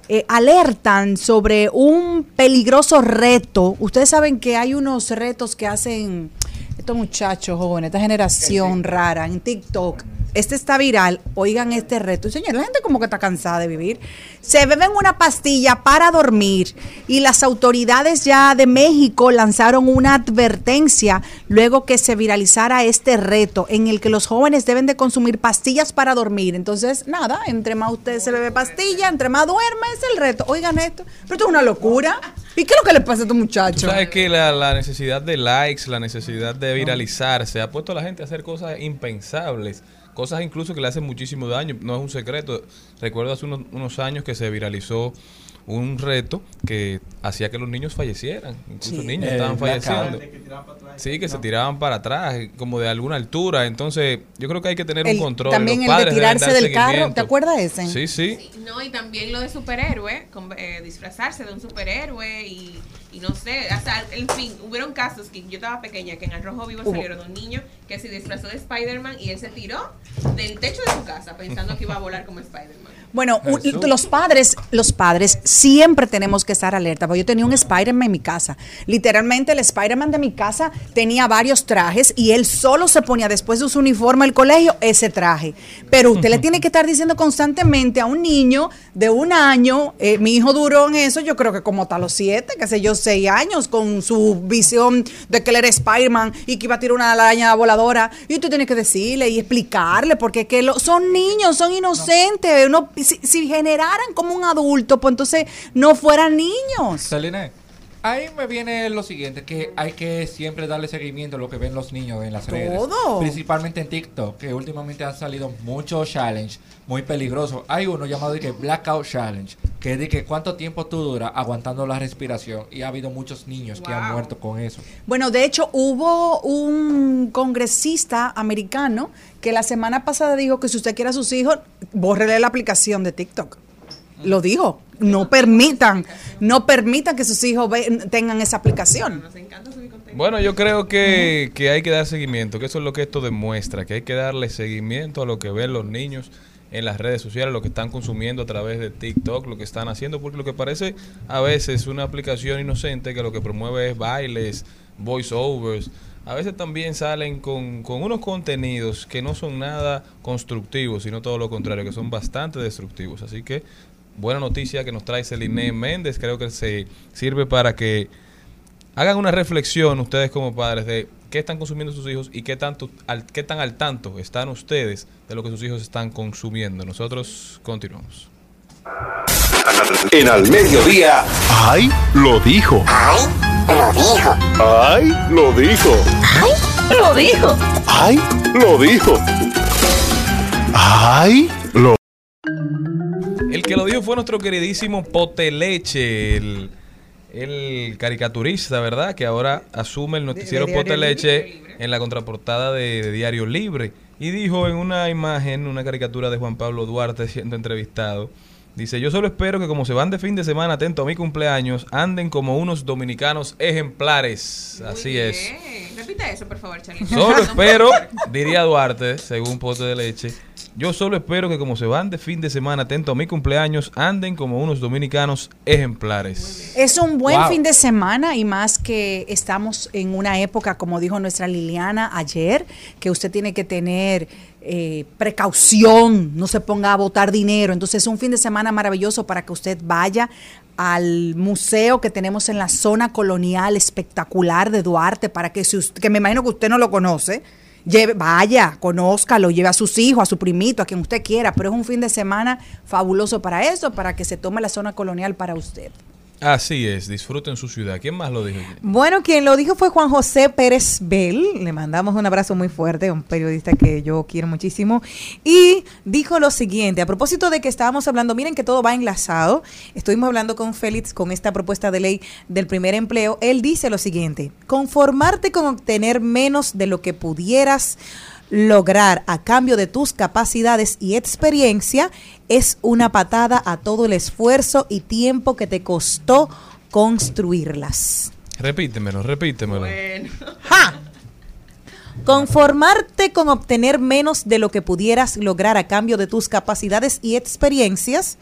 eh, alertan sobre un peligroso reto. Ustedes saben que hay unos retos que hacen estos muchachos jóvenes, esta generación rara en TikTok. Este está viral, oigan este reto. Señor, la gente como que está cansada de vivir. Se beben una pastilla para dormir y las autoridades ya de México lanzaron una advertencia luego que se viralizara este reto en el que los jóvenes deben de consumir pastillas para dormir. Entonces, nada, entre más usted se bebe pastilla, entre más duerme, es el reto. Oigan esto, pero esto es una locura. ¿Y qué es lo que le pasa a estos muchachos? sabes que la, la necesidad de likes, la necesidad de viralizarse, ha puesto a la gente a hacer cosas impensables. Cosas incluso que le hacen muchísimo daño. No es un secreto. Recuerdo hace unos, unos años que se viralizó un reto que hacía que los niños fallecieran. Incluso Sí. niños El estaban falleciendo. Sí, que se tiraban para atrás, como de alguna altura. Entonces, yo creo que hay que tener El- un control. también Los el de tirarse del carro. ¿te acuerdas de ese? Sí, sí. Sí, No, y también lo de superhéroe, con- eh, disfrazarse de un superhéroe y, y no sé, hasta, en fin, hubieron casos que yo estaba pequeña que en el Rojo Vivo salieron un niño que se disfrazó de Spider-Man y él se tiró del techo de su casa pensando que iba a volar como Spider-Man. Bueno, un- los padres, los padres siempre tenemos que estar alerta, porque yo tenía un Spider-Man en mi casa. Literalmente el Spider-Man de mi casa tenía varios trajes y él solo se ponía después de su uniforme al colegio ese traje. Pero usted le tiene que estar diciendo constantemente a un niño de un año, eh, mi hijo duró en eso, yo creo que como hasta los siete, qué sé yo, seis años, con su visión de que él era Spider-Man y que iba a tirar una araña voladora. Y usted tiene que decirle y explicarle, porque es que lo- son niños, son inocentes. Uno, si, si generaran como un adulto, pues entonces no fueran niños. Celine, ahí me viene lo siguiente, que hay que siempre darle seguimiento a lo que ven los niños en las redes. Todo. Principalmente en TikTok, que últimamente han salido muchos challenges muy peligrosos. Hay uno llamado que Blackout Challenge, que es de que cuánto tiempo tú duras aguantando la respiración. Y ha habido muchos niños que han muerto con eso. Bueno, de hecho, hubo un congresista americano que la semana pasada dijo que si usted quiere a sus hijos, bórrele la aplicación de TikTok. Lo dijo. No permitan, no permitan que sus hijos ve- tengan esa aplicación. Nos encanta subir contenido. Bueno, yo creo que, que hay que dar seguimiento, que eso es lo que esto demuestra, que hay que darle seguimiento a lo que ven los niños en las redes sociales, lo que están consumiendo a través de TikTok, lo que están haciendo, porque lo que parece a veces una aplicación inocente que lo que promueve es bailes, voiceovers, a veces también salen con, con unos contenidos que no son nada constructivos, sino todo lo contrario, que son bastante destructivos. Así que buena noticia que nos trae Celine Méndez, creo que se sirve para que hagan una reflexión ustedes como padres de qué están consumiendo sus hijos y qué tanto al, qué tan al tanto están ustedes de lo que sus hijos están consumiendo. Nosotros continuamos. En al mediodía. ¡Ay! Lo dijo. ¡Ay! Lo dijo. ¡Ay! Lo dijo. Lo dijo. ¡Ay! Lo dijo. ¡Ay! Lo El que lo dijo fue nuestro queridísimo Poteleche, el, el caricaturista, ¿verdad? Que ahora asume el noticiero de Diario Poteleche en la contraportada de, de Diario Libre. Y dijo en una imagen, una caricatura de Juan Pablo Duarte siendo entrevistado, dice, yo solo espero que como se van de fin de semana atento a mi cumpleaños, anden como unos dominicanos ejemplares. Muy Así bien. es. Repita eso, por favor, Charlie. Solo espero, diría Duarte, según Pote de Leche, yo solo espero que como se van de fin de semana atento a mi cumpleaños, anden como unos dominicanos ejemplares. Es un buen Wow. fin de semana y más que estamos en una época, como dijo nuestra Liliana ayer, que usted tiene que tener eh, precaución, no se ponga a botar dinero. Entonces es un fin de semana maravilloso para que usted vaya al museo que tenemos en la zona colonial espectacular de Duarte, para que, si usted- que me imagino que usted no lo conoce, lleve, vaya, conózcalo, lleve a sus hijos, a su primito, a quien usted quiera, pero es un fin de semana fabuloso para eso, para que se tome la zona colonial para usted. Así es, disfruten su ciudad. ¿Quién más lo dijo? Bueno, quien lo dijo fue Juan José Pérez Bell. Le mandamos un abrazo muy fuerte, un periodista que yo quiero muchísimo. Y dijo lo siguiente, a propósito de que estábamos hablando, miren que todo va enlazado. Estuvimos hablando con Félix con esta propuesta de ley del primer empleo. Él dice lo siguiente, conformarte con obtener menos de lo que pudieras lograr a cambio de tus capacidades y experiencia es una patada a todo el esfuerzo y tiempo que te costó construirlas. Repítemelo, repítemelo. Bueno. ¡Ja! Conformarte con obtener menos de lo que pudieras lograr a cambio de tus capacidades y experiencias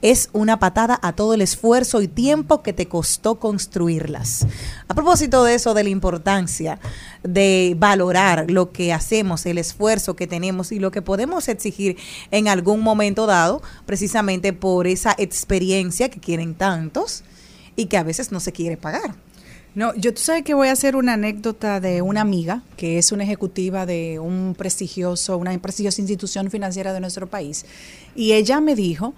es una patada a todo el esfuerzo y tiempo que te costó construirlas. A propósito de eso, de la importancia de valorar lo que hacemos, el esfuerzo que tenemos y lo que podemos exigir en algún momento dado, precisamente por esa experiencia que quieren tantos y que a veces no se quiere pagar. No, yo tú sabes que voy a hacer una anécdota de una amiga que es una ejecutiva de un prestigioso, una prestigiosa institución financiera de nuestro país. Y ella me dijo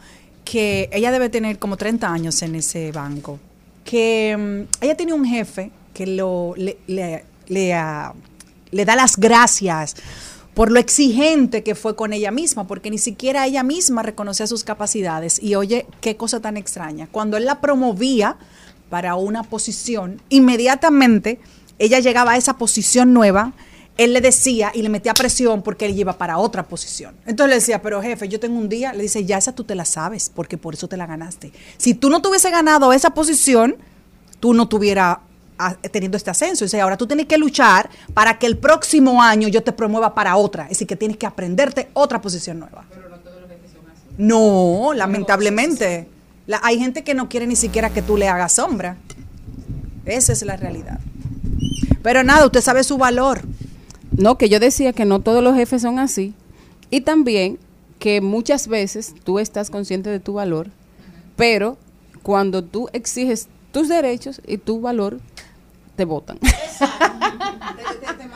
que ella debe tener como 30 años en ese banco. Que mm, ella tiene un jefe que lo, le, le- ah, le da las gracias por lo exigente que fue con ella misma, porque ni siquiera ella misma reconocía sus capacidades. Y oye, qué cosa tan extraña. Cuando él la promovía para una posición, inmediatamente ella llegaba a esa posición nueva, él le decía y le metía presión porque él iba para otra posición. Entonces le decía, pero jefe, yo tengo un día, le dice, ya esa tú te la sabes, porque por eso te la ganaste. Si tú no te hubiese ganado esa posición, tú no tuvieras ah, teniendo este ascenso. Dice, ahora tú tienes que luchar para que el próximo año yo te promueva para otra. Es decir, que tienes que aprenderte otra posición nueva. No, lamentablemente. La- hay gente que no quiere ni siquiera que tú le hagas sombra. Esa es la realidad. Pero nada, usted sabe su valor. No, que yo decía que no todos los jefes son así. Y también que muchas veces tú estás consciente de tu valor, pero cuando tú exiges tus derechos y tu valor, te votan. Es-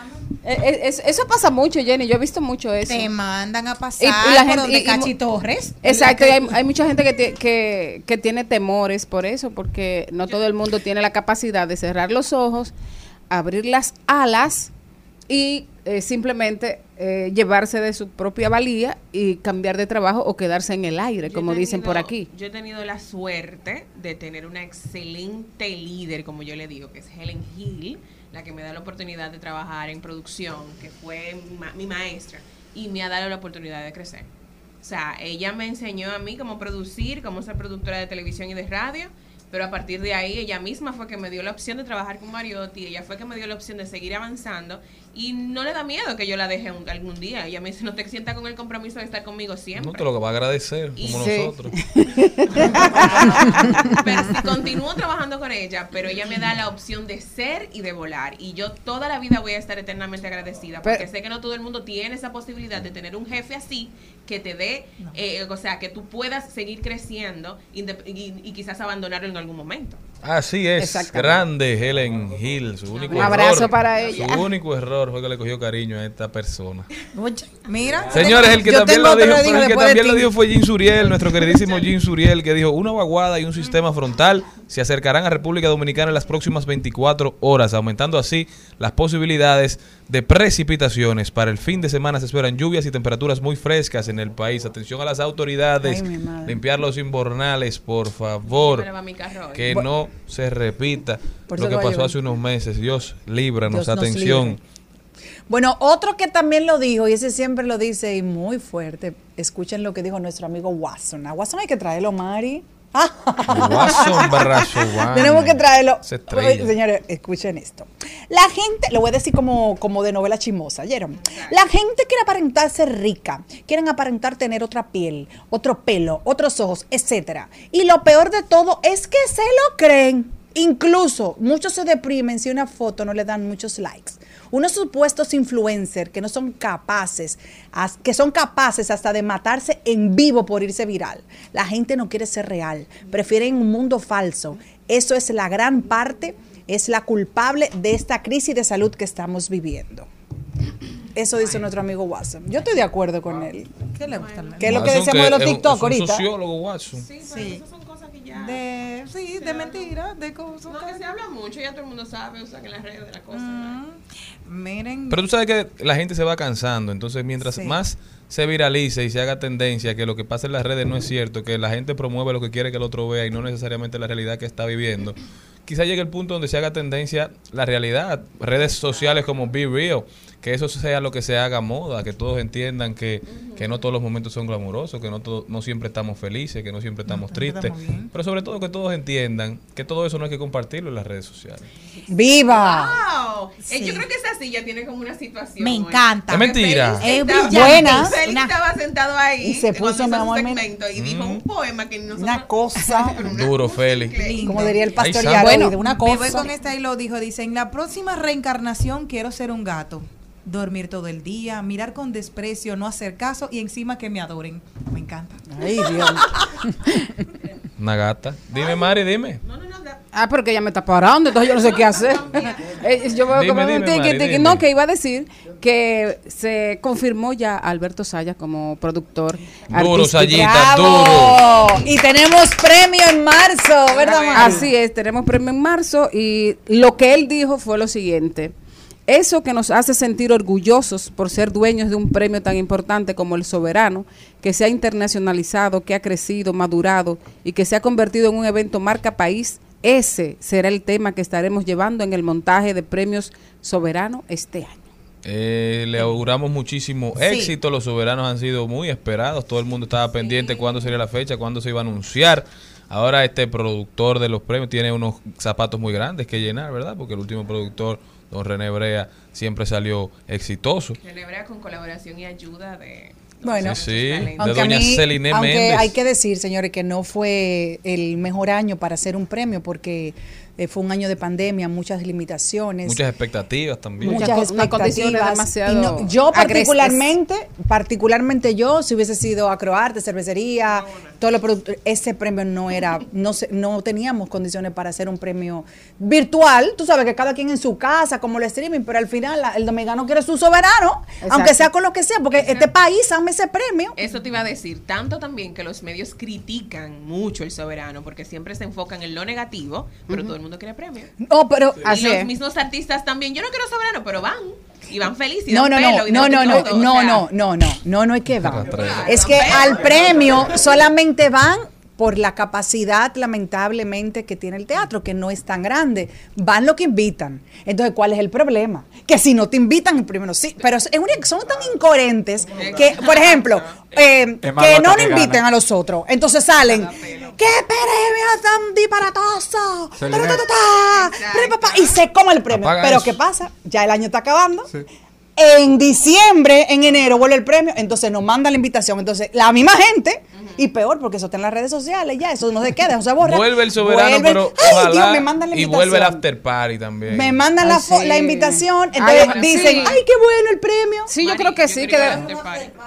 eso pasa mucho, Jenny. Yo he visto mucho eso. Te mandan a pasar y la por gente- donde y- y Cachi Torres. Exacto, hay, hay mucha gente que, que, que tiene temores por eso, porque no todo el mundo tiene la capacidad de cerrar los ojos, abrir las alas y eh, simplemente eh, llevarse de su propia valía y cambiar de trabajo o quedarse en el aire, Yo como dicen por aquí. Yo he tenido la suerte de tener una excelente líder, como yo le digo, que es Helen Hill, la que me da la oportunidad de trabajar en producción, que fue mi ma- mi maestra, y me ha dado la oportunidad de crecer. O sea, ella me enseñó a mí cómo producir, cómo ser productora de televisión y de radio, pero a partir de ahí ella misma fue que me dio la opción de trabajar con Mariotti, ella fue que me dio la opción de seguir avanzando y no le da miedo que yo la deje un- algún día. Ella me dice, no te sientas con el compromiso de estar conmigo siempre. No te lo va a agradecer, Y- como Sí. nosotros. pero si continúo trabajando con ella, pero ella me da la opción de ser y de volar. Y yo toda la vida voy a estar eternamente agradecida, porque Pero- sé que no todo el mundo tiene esa posibilidad de tener un jefe así que te dé, eh, o sea, que tú puedas seguir creciendo y, y quizás abandonarlo en algún momento. Así es, grande Helen Hill. Su único Un abrazo error, para ella. Su único error fue que le cogió cariño a esta persona. Mira. Señores, el que Yo también lo dijo, el que también lo dijo fue Jim Suriel, nuestro queridísimo Jim Suriel, que dijo, una vaguada y un sistema frontal se acercarán a República Dominicana en las próximas 24 horas, aumentando así las posibilidades de precipitaciones. Para el fin de semana se esperan lluvias y temperaturas muy frescas en el país. Atención a las autoridades, Ay, limpiar los invernales, por favor, que no se repita lo que pasó hace unos meses. Dios, líbranos, Dios atención. libre. Bueno, otro que también lo dijo, y ese siempre lo dice y muy fuerte, escuchen lo que dijo nuestro amigo Watson. A Watson hay que traerlo, Mari. Brazo, Juan. Tenemos que traerlo. Se. Oye, Señores, escuchen esto. La gente, lo voy a decir como, como de novela chimosa, ¿oyeron? La gente quiere aparentar ser rica, quieren aparentar tener otra piel, otro pelo, otros ojos, etcétera. Y lo peor de todo es que se lo creen. Incluso muchos se deprimen si una foto no le dan muchos likes. Unos supuestos influencers que no son capaces, que son capaces hasta de matarse en vivo por irse viral. La gente no quiere ser real, prefieren un mundo falso. Eso es la gran parte, es la culpable de esta crisis de salud que estamos viviendo. Eso dice nuestro amigo Watson. Yo estoy de acuerdo con él. ¿Qué le gusta? ¿Qué es lo que decíamos de los TikTok ahorita? sociólogo, Watson. Sí, pero ya... De, sí, de mentiras, de cosas. No, que se habla mucho, ya todo el mundo sabe, usan en las redes de la cosa. Mm, Miren. Pero tú sabes que la gente se va cansando, entonces mientras Sí. más se viralice y se haga tendencia que lo que pasa en las redes no es cierto, que la gente promueve lo que quiere que el otro vea y no necesariamente la realidad que está viviendo, quizá llegue el punto donde se haga tendencia la realidad. Redes sociales como Be Real, que eso sea lo que se haga moda, que todos entiendan que, que no todos los momentos son glamurosos, que no, todo- no siempre estamos felices, que no siempre estamos tristes, pero sobre todo que todos entiendan que todo eso no hay que compartirlo en las redes sociales. ¡Viva! Wow. Eh, yo creo que esa silla tiene como una situación. Me hoy. encanta. Es mentira. Félix Es estaba-. Buena. Félix Una- estaba sentado ahí Y se puso, mi amor, segmento y dijo Mm. un poema que nosotros Una cosa, Duro, Félix. Como diría el pastor Ay, una Me voy cosa. con esta y lo dijo. Dice, en la próxima reencarnación quiero ser un gato. Dormir todo el día, mirar con desprecio, no hacer caso y encima que me adoren. Me encanta. Ay, Dios. Una gata. Dime, Mari, dime. Ah, pero que ella me está parando, entonces yo no sé qué hacer. Eh, yo veo Dime, dime, Mari. No, que iba a decir que se confirmó ya Alberto Sayas como productor. Duro. Sayita, duro. Y tenemos premio en marzo, ¿verdad, Mari? Así es, tenemos premio en marzo y lo que él dijo fue lo siguiente. Eso que nos hace sentir orgullosos por ser dueños de un premio tan importante como el Soberano, que se ha internacionalizado, que ha crecido, madurado y que se ha convertido en un evento marca país, ese será el tema que estaremos llevando en el montaje de premios Soberano este año. Eh, le auguramos muchísimo Sí. éxito. Los soberanos han sido muy esperados. Todo el mundo estaba pendiente cuándo sería la fecha, cuándo se iba a anunciar. Ahora este productor de los premios tiene unos zapatos muy grandes que llenar, ¿verdad? Porque el último productor, don René Brea, siempre salió exitoso. Celebra con colaboración y ayuda de. Bueno, Sí, sí, de aunque, doña mí- Celine aunque Méndez. hay que decir, señores, que no fue el mejor año para hacer un premio porque eh, fue un año de pandemia, muchas limitaciones. Muchas expectativas también. muchas Muchas expectativas. demasiado Y no- yo agrestes. particularmente, particularmente yo, si hubiese sido acroarte, cervecería, todos los productos, ese premio no era, no se- no teníamos condiciones para hacer un premio virtual. Tú sabes que cada quien en su casa, como el streaming, pero al final la- el dominicano quiere su soberano, Exacto. aunque sea con lo que sea, porque este país ama ese premio. Eso te iba a decir, tanto también que los medios critican mucho el soberano, porque siempre se enfocan en lo negativo, pero todo el mundo quiere premio. No, pero Y Así los mismos artistas también, yo no quiero soberano, pero van. Y van felices. y No, no, pelo, no, y no, no, de no, todo, o no, sea, no, no, no, no, no es que van. Es que al premio solamente van por la capacidad, lamentablemente, que tiene el teatro, que no es tan grande. Van lo que invitan. Entonces, ¿cuál es el problema? Que si no te invitan, el premio no. Sí, pero es una- son tan incoherentes que, por ejemplo, eh, que no nos inviten gana. a los otros. Entonces salen, ¡qué premio tan disparatoso! Se Ta, le- Y se come el premio. Apaga Pero eso. ¿qué pasa? Ya el año está acabando. Sí. En diciembre, en enero, vuelve el premio, entonces nos mandan la invitación. Entonces, la misma gente, y peor, porque eso está en las redes sociales, ya, eso no se queda, eso se borra. Vuelve el soberano, Vuelve- pero ¡Ay, ojalá Dios, me mandan la y vuelve el invitación! after party también. Me mandan la, Ay, fo- sí. la invitación, entonces dicen, sí. ¡ay, qué bueno el premio! Sí, yo Mari, creo que sí, que.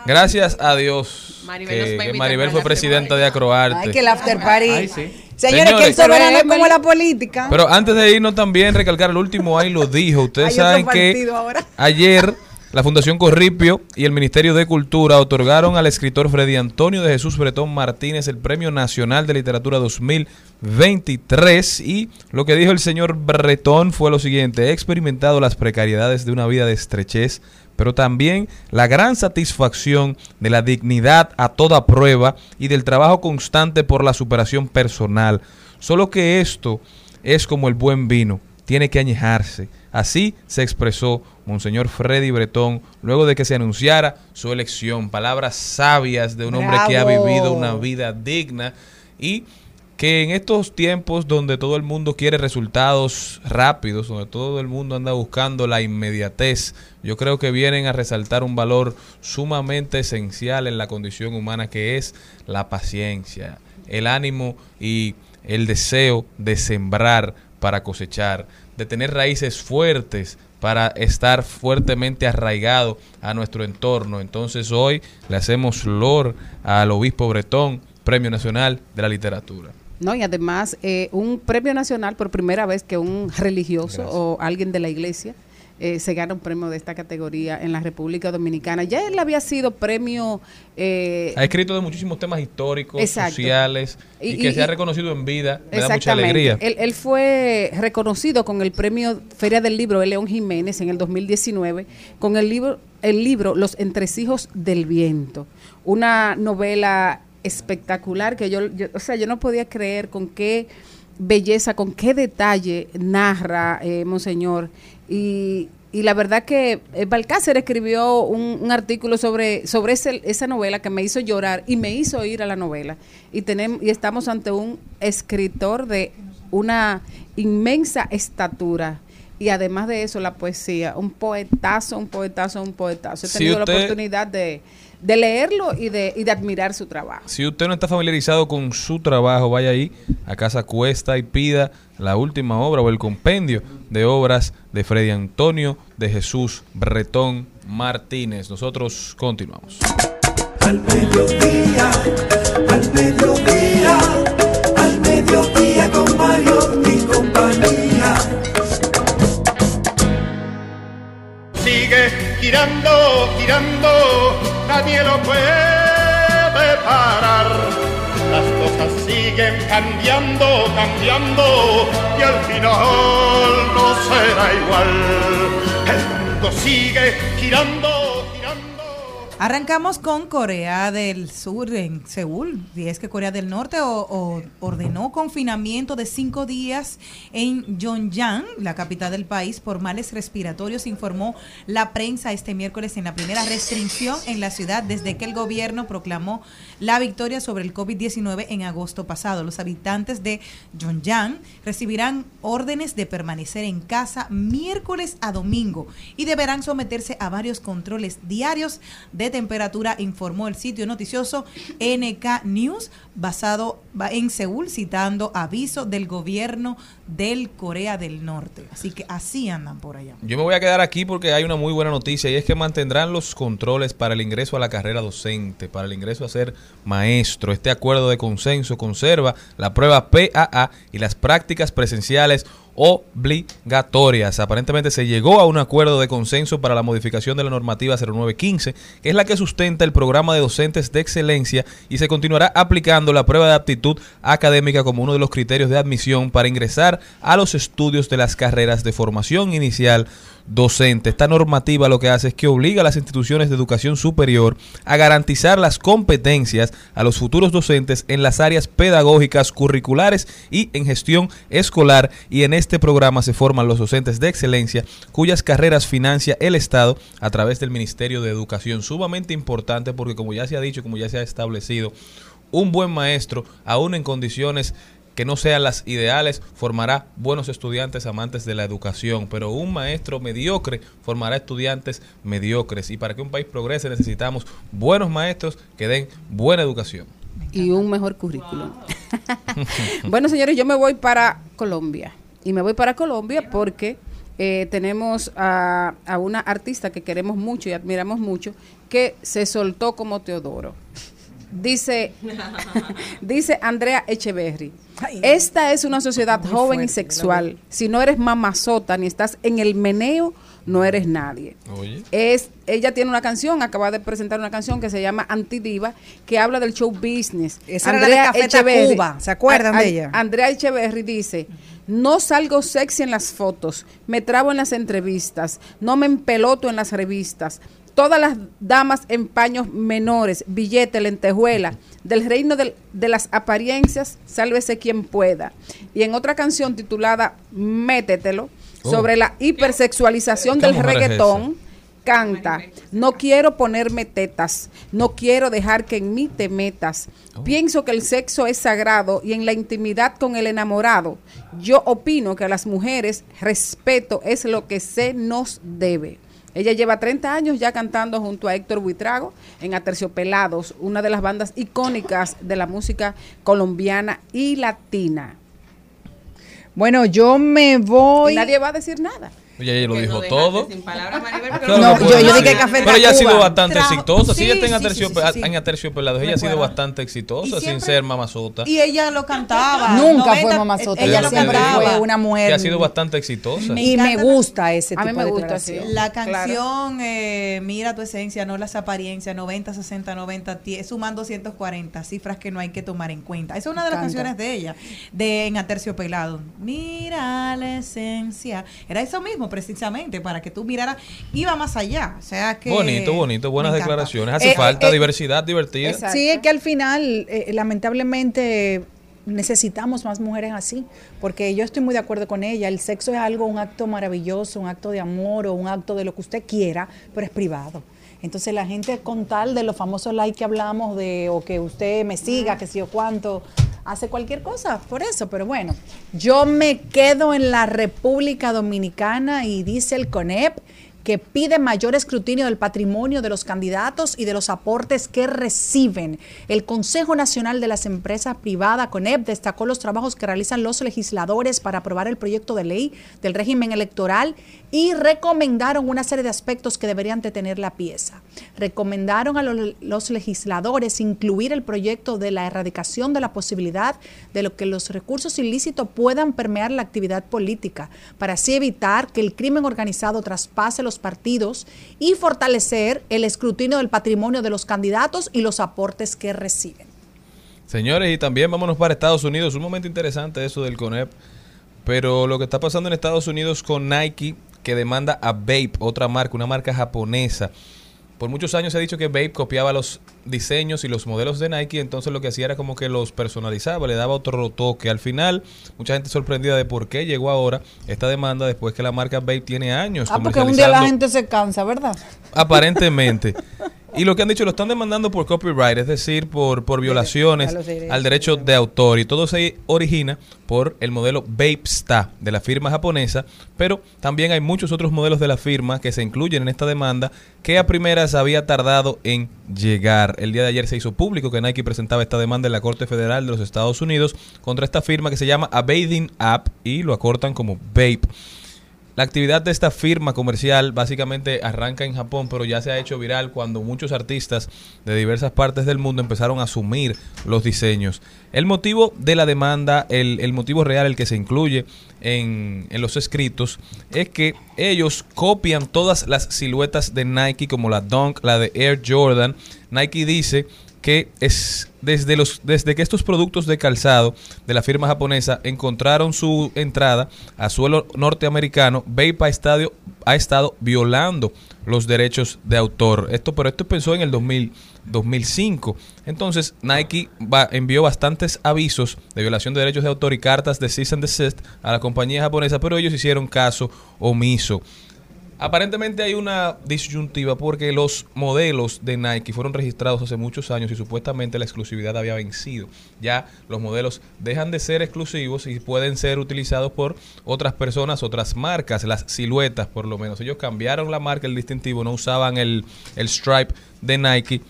Gracias a Dios Maribel nos va a que, que invitar Maribel para fue presidenta de Acroarte. Ay, que el after party. Ay, sí. Señores, que el Señores. soberano es Pero, como la política. Pero antes de irnos también recalcar el último ahí lo dijo. Ustedes Hay otro saben que partido ahora. ayer la Fundación Corripio y el Ministerio de Cultura otorgaron al escritor Freddy Antonio de Jesús Bretón Martínez el Premio Nacional de Literatura 2023 y lo que dijo el señor Bretón fue lo siguiente, he experimentado las precariedades de una vida de estrechez, pero también la gran satisfacción de la dignidad a toda prueba y del trabajo constante por la superación personal. Solo que esto es como el buen vino, tiene que añejarse. Así se expresó Monseñor Freddy Bretón luego de que se anunciara su elección. Palabras sabias de un hombre que ha vivido una vida digna y en estos tiempos donde todo el mundo quiere resultados rápidos, donde todo el mundo anda buscando la inmediatez, yo creo que vienen a resaltar un valor sumamente esencial en la condición humana que es la paciencia, el ánimo y el deseo de sembrar para cosechar, de tener raíces fuertes para estar fuertemente arraigado a nuestro entorno. Entonces hoy le hacemos lor al obispo Bretón, Premio Nacional de la Literatura. No, y además eh, un premio nacional por primera vez que un religioso Gracias. o alguien de la iglesia eh, se gana un premio de esta categoría en la República Dominicana. Ya él había sido premio... eh, Ha escrito de muchísimos temas históricos, Exacto. sociales y, Y- que y- se ha reconocido en vida. Me da mucha alegría. Él, él fue reconocido con el premio Feria del Libro de León Jiménez en el 2019 con el libro, el libro Los Entresijos del Viento, una novela espectacular que yo, yo- o sea, yo no podía creer con qué belleza, con qué detalle narra eh, Monseñor y, y la verdad que eh, Balcácer escribió un, un artículo sobre, sobre ese- esa novela que me hizo llorar y me hizo ir a la novela. Y, tenemos, y estamos ante un escritor de una inmensa estatura. Y además de eso, la poesía, un poetazo, un poetazo, un poetazo. He Si tenido usted- la oportunidad de, de leerlo y de, y de admirar su trabajo. Si usted no está familiarizado con su trabajo, vaya ahí a Casa Cuesta y pida la última obra o el compendio de obras de Freddy Antonio de Jesús Bretón Martínez. Nosotros continuamos. Al mediodía, al mediodía, al mediodía con Mario compañía. Sigue girando, girando, nadie lo puede parar. Las cosas siguen cambiando, cambiando, y al final no será igual. El mundo sigue girando. Arrancamos con Corea del Sur en Seúl. Y es que Corea del Norte o- ordenó confinamiento de cinco días en Pyongyang, la capital del país, por males respiratorios, informó la prensa este miércoles en la primera restricción en la ciudad desde que el gobierno proclamó la victoria sobre el COVID-19 en agosto pasado. Los habitantes de Pyongyang recibirán órdenes de permanecer en casa miércoles a domingo y deberán someterse a varios controles diarios de temperatura, informó el sitio noticioso NK News, basado ba- en Seúl, citando aviso del gobierno del Corea del Norte. Así que así andan por allá. Yo me voy a quedar aquí porque hay una muy buena noticia y es que mantendrán los controles para el ingreso a la carrera docente, para el ingreso a ser maestro. Este acuerdo de consenso conserva la prueba PAA y las prácticas presenciales obligatorias. Aparentemente se llegó a un acuerdo de consenso para la modificación de la normativa 0915, que es la que sustenta el programa de docentes de excelencia y se continuará aplicando la prueba de aptitud académica como uno de los criterios de admisión para ingresar a los estudios de las carreras de formación inicial docente. Esta normativa lo que hace es que obliga a las instituciones de educación superior a garantizar las competencias a los futuros docentes en las áreas pedagógicas, curriculares y en gestión escolar y en este programa se forman los docentes de excelencia cuyas carreras financia el Estado a través del Ministerio de Educación. Sumamente importante porque como ya se ha dicho, como ya se ha establecido, un buen maestro, aún en condiciones que no sean las ideales, formará buenos estudiantes amantes de la educación, pero un maestro mediocre formará estudiantes mediocres. Y para que un país progrese necesitamos buenos maestros que den buena educación. y un mejor currículum. bueno, señores, yo me voy para Colombia. Y me voy para Colombia porque eh, tenemos a, a una artista que queremos mucho y admiramos mucho, que se soltó como Teodoro. Dice, dice Andrea Echeverry, esta es una sociedad Muy joven y sexual. Si no eres mamazota ni estás en el meneo, no eres nadie. Oye. Es, ella tiene una canción, acaba de presentar una canción que se llama Antidiva, que habla del show business. Esa era la de Café Tacuba, ¿se acuerdan A- de ella? Andrea Echeverry dice, no salgo sexy en las fotos, me trabo en las entrevistas, no me empeloto en las revistas. Todas las damas en paños menores, billete, lentejuela, del reino de las apariencias, sálvese quien pueda. Y en otra canción titulada Métetelo, Oh. sobre la hipersexualización ¿Qué del reggaetón, canta, no quiero ponerme tetas, no quiero dejar que en mí te metas. Pienso que el sexo es sagrado y en la intimidad con el enamorado, yo opino que a las mujeres respeto es lo que se nos debe. Ella lleva 30 años ya cantando junto a Héctor Buitrago en Aterciopelados, una de las bandas icónicas de la música colombiana y latina. Bueno, yo me voy. Y nadie va a decir nada. Oye, ella lo dijo todo. Palabras, Maribel, Claro No, que yo- puede yo decir. dije Café Pero ella ha sido bastante Trajo- exitosa. Sí, sí, ella está en, sí, Atercio- sí, sí, sí. en Aterciopelados. Ella ha sido bastante exitosa sin ser mamazota. Y ella lo cantaba. Nunca fue 90, mamazota, Ella ella lo siempre cantaba. fue una mujer. Que ha sido bastante exitosa. Me y me gusta ese A mí tipo me de gusta, sí. La Claro. canción eh, Mira tu esencia, no las apariencias, 90, 60, 90, 10, suman 240, cifras que no hay que tomar en cuenta. Esa es una de las canciones de ella, de En Aterciopelado. Mira la esencia. Era eso mismo, precisamente, para que tú miraras, iba más allá. O sea que. Bonito, bonito, buenas declaraciones. Hace Eh, falta eh, diversidad, divertida. Exacto. Sí, es que al final, eh, lamentablemente, necesitamos más mujeres así, porque yo estoy muy de acuerdo con ella, el sexo es algo, un acto maravilloso, un acto de amor o un acto de lo que usted quiera, pero es privado. Entonces la gente con tal de los famosos likes que hablamos de o que usted me siga, que sé yo cuánto, hace cualquier cosa por eso, pero bueno, yo me quedo en la República Dominicana y dice el CONEP que pide mayor escrutinio del patrimonio de los candidatos y de los aportes que reciben. El Consejo Nacional de las Empresas Privadas, CONEP, destacó los trabajos que realizan los legisladores para aprobar el proyecto de ley del régimen electoral y recomendaron una serie de aspectos que deberían detener la pieza. Recomendaron a los, los legisladores incluir el proyecto de la erradicación de la posibilidad de lo que los recursos ilícitos puedan permear la actividad política, para así evitar que el crimen organizado traspase los partidos y fortalecer el escrutinio del patrimonio de los candidatos y los aportes que reciben. Señores, y también vámonos para Estados Unidos. Un momento interesante eso del CONEP. Pero lo que está pasando en Estados Unidos con Nike, que demanda a Vape, otra marca, una marca japonesa. Por muchos años se ha dicho que Vape copiaba los diseños y los modelos de Nike, entonces lo que hacía era como que los personalizaba, le daba otro toque. Al final, mucha gente sorprendida de por qué llegó ahora esta demanda después que la marca Vape tiene años. Ah, porque un día la gente se cansa, ¿verdad? Aparentemente. Y lo que han dicho, lo están demandando por copyright, es decir, por, por violaciones derechos, al derecho de autor. Y todo se origina por el modelo Vapesta de la firma japonesa, pero también hay muchos otros modelos de la firma que se incluyen en esta demanda que a primeras había tardado en llegar. El día de ayer se hizo público que Nike presentaba esta demanda en la Corte Federal de los Estados Unidos contra esta firma que se llama Abading App y lo acortan como Vape. La actividad de esta firma comercial básicamente arranca en Japón, pero ya se ha hecho viral cuando muchos artistas de diversas partes del mundo empezaron a asumir los diseños. El motivo de la demanda, el, el motivo real, el que se incluye en, en los escritos, es que ellos copian todas las siluetas de Nike, como la Dunk, la de Air Jordan. Nike dice que es desde los desde que estos productos de calzado de la firma japonesa encontraron su entrada a suelo norteamericano, Vape ha estado, ha estado violando los derechos de autor. Esto, pero esto pensó en el 2000, 2005. Entonces, Nike va- envió bastantes avisos de violación de derechos de autor y cartas de cease and desist a la compañía japonesa, pero ellos hicieron caso omiso. Aparentemente hay una disyuntiva porque los modelos de Nike fueron registrados hace muchos años y supuestamente la exclusividad había vencido. Ya los modelos dejan de ser exclusivos y pueden ser utilizados por otras personas, otras marcas, las siluetas por lo menos. Ellos cambiaron la marca, el distintivo, no usaban el, el stripe de Nike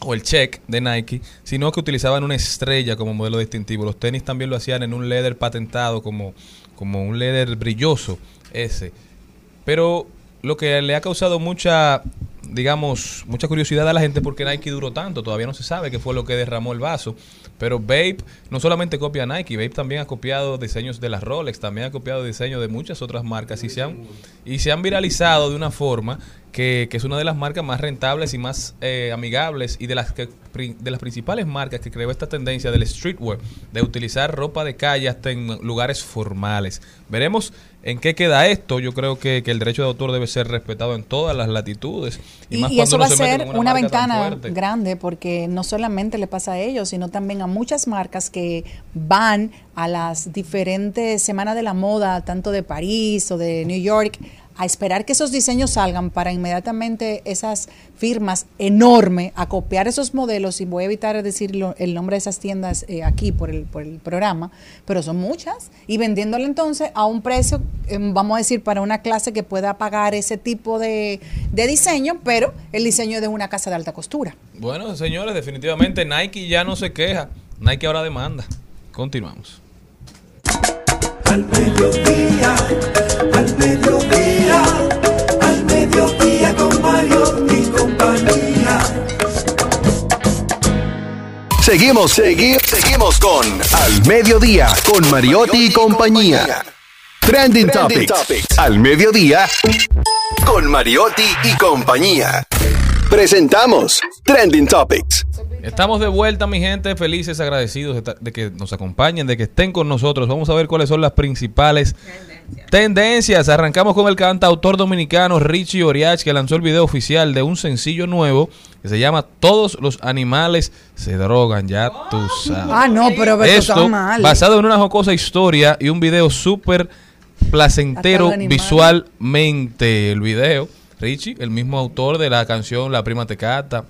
o el check de Nike, sino que utilizaban una estrella como modelo distintivo. Los tenis también lo hacían en un leather patentado como, como un leather brilloso ese. Pero lo que le ha causado mucha, digamos, mucha curiosidad a la gente porque Nike duró tanto, todavía no se sabe qué fue lo que derramó el vaso. Pero Vape no solamente copia a Nike, Vape también ha copiado diseños de las Rolex, también ha copiado diseños de muchas otras marcas y se han, y se han viralizado de una forma que, es una de las marcas más rentables y más eh, amigables y de las que de las principales marcas que creó esta tendencia del streetwear, de utilizar ropa de calle hasta en lugares formales. Veremos en qué queda esto. Yo creo que, que el derecho de autor debe ser respetado en todas las latitudes. Y, más y eso va a se ser una, tan ventana grande porque no solamente le pasa a ellos, sino también a muchas marcas que van a las diferentes semanas de la moda, tanto de París o de New York, a esperar que esos diseños salgan para inmediatamente esas firmas enormes a copiar esos modelos y voy a evitar decir el nombre de esas tiendas eh, aquí por el, por el programa, pero son muchas y vendiéndole entonces a un precio, eh, vamos a decir, para una clase que pueda pagar ese tipo de, de diseño, pero el diseño de una casa de alta costura. Bueno, señores, definitivamente Nike ya no se queja. Nike ahora demanda. Continuamos. Al mediodía, al mediodía, al mediodía con Mario y compañía. Seguimos, segui- seguimos con Al Mediodía, con Mariotti y compañía. Trending, Topics. Al Mediodía, con Mariotti y compañía. Presentamos Trending Topics. Estamos de vuelta, mi gente, felices, agradecidos de, que nos acompañen, de que estén con nosotros. Vamos a ver cuáles son las principales tendencias. Arrancamos con el cantautor dominicano Richie Oriach, que lanzó el video oficial de un sencillo nuevo que se llama Todos los animales se drogan, ya tú sabes. Ah, no, pero Esto, mal. basado en una jocosa historia y un video súper placentero visualmente. El video, Richie, el mismo autor de la canción La Prima Te Cata,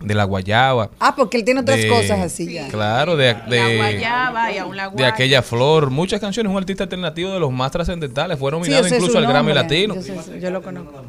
de La Guayaba. Ah, porque él tiene otras de- cosas así ya. Claro, de, La de, guayaba y aún la de aquella flor. Muchas canciones, un artista alternativo de los más trascendentales. Fue nominado incluso al Grammy. Latino. Yo, sé- yo lo conozco.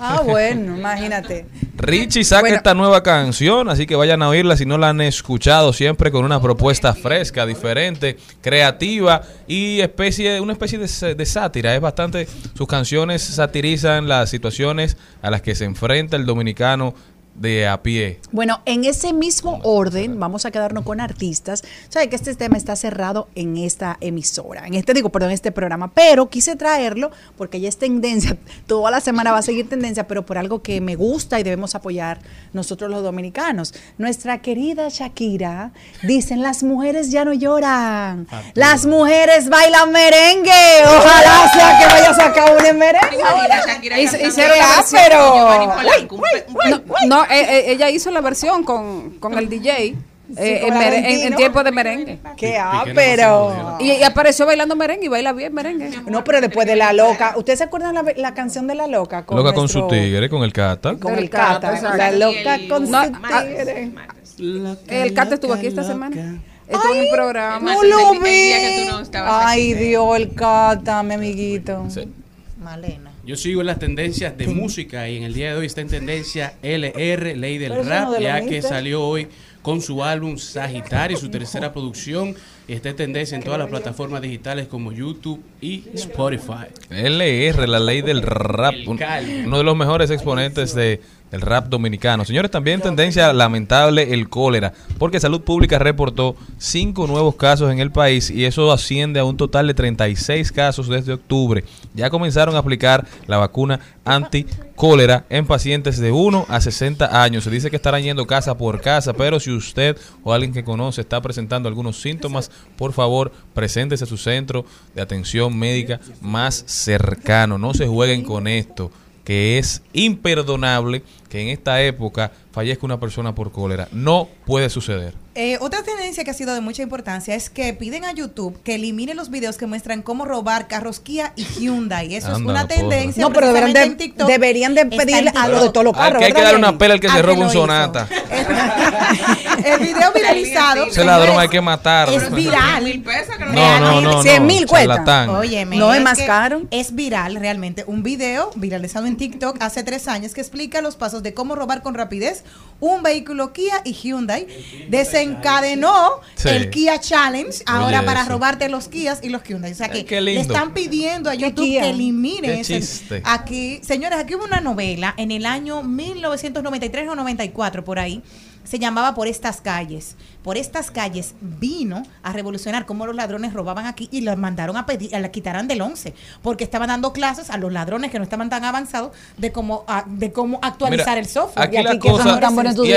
Ah, bueno, imagínate. Richie saca Bueno. esta nueva canción, así que vayan a oírla si no la han escuchado, siempre con una propuesta fresca, diferente, creativa y especie, una especie de, de sátira. Es bastante, sus canciones satirizan las situaciones a las que se enfrenta el dominicano de a pie. Bueno, en ese mismo orden, vamos a quedarnos con artistas. Sabe que este tema está cerrado en esta emisora, en este digo, perdón, en este programa, pero quise traerlo porque ya es tendencia, toda la semana va a seguir tendencia, pero por algo que me gusta y debemos apoyar nosotros los dominicanos. Nuestra querida Shakira, dicen, las mujeres ya no lloran, las mujeres bailan merengue. Ojalá sea que vaya a sacar un merengue. ahora. Shakira Y- la versión pero- pe- No, eh, eh, ella hizo la versión con, con el DJ eh, con en, tiempo de merengue. Qué ah, pero... Y, y apareció bailando merengue y baila bien merengue. No, pero después de La Loca. ¿Ustedes se acuerdan la, la canción de La Loca? Loca con su tigre, con el cata. Con el Cata. Cata. La Loca con No, su ah, tigre. El Cate estuvo aquí esta semana. Estuvo en el programa. No lo vi. Ay. Dios, el Cata, mi amiguito. Sí. Malena. Yo sigo en las tendencias de música y en el día de hoy está en tendencia LR, Ley del Rap, no de lo ya que salió hoy con su álbum Sagitario, su tercera producción, y está en tendencia en todas las plataformas digitales como YouTube y Spotify. LR, la ley del rap, uno de los mejores exponentes de, del rap dominicano. Señores, también en tendencia lamentable el cólera, porque Salud Pública reportó cinco nuevos casos en el país y eso asciende a un total de 36 casos desde octubre. Ya comenzaron a aplicar la vacuna anti-cólera en pacientes de 1 a 60 años. Se dice que estarán yendo casa por casa, pero si usted o alguien que conoce está presentando algunos síntomas, por favor, preséntese a su centro de atención médica más cercano. No se jueguen con esto, que es imperdonable que en esta época fallezca una persona por cólera. No puede suceder. Eh, otra tendencia que ha sido de mucha importancia es que piden a YouTube que elimine los videos que muestran cómo robar carros Kia y Hyundai. Eso es una tendencia. No, pero deberían de, en TikTok. deberían de pedirle a lo de todos los carros. que hay que ¿verdad, darle una pela al que se Al roba un sonata. El video viralizado. Ese ladrón hay que matarlo. Es viral. No No, no, no, no. 100 mil cuesta. charlatán. Óyeme, No es más que caro. Es viral realmente. Un video viralizado en TikTok hace tres años que explica los pasos de cómo robar con rapidez un vehículo Kia y Hyundai. Desencadenó Sí. el Kia Challenge ahora Oye, para eso. robarte los Kias y los Hyundai. O sea que Ay, le están pidiendo a ¿Qué YouTube que elimine Qué ese. Aquí, señores, aquí hubo una novela en el año 1993 o 94 por ahí. Se llamaba Por estas calles. Por estas calles vino a revolucionar cómo los ladrones robaban aquí y los mandaron a pedir, a la quitaran del 11, porque estaban dando clases a los ladrones que no estaban tan avanzados de cómo, a- de cómo actualizar Mira, el software. Aquí Y las cosas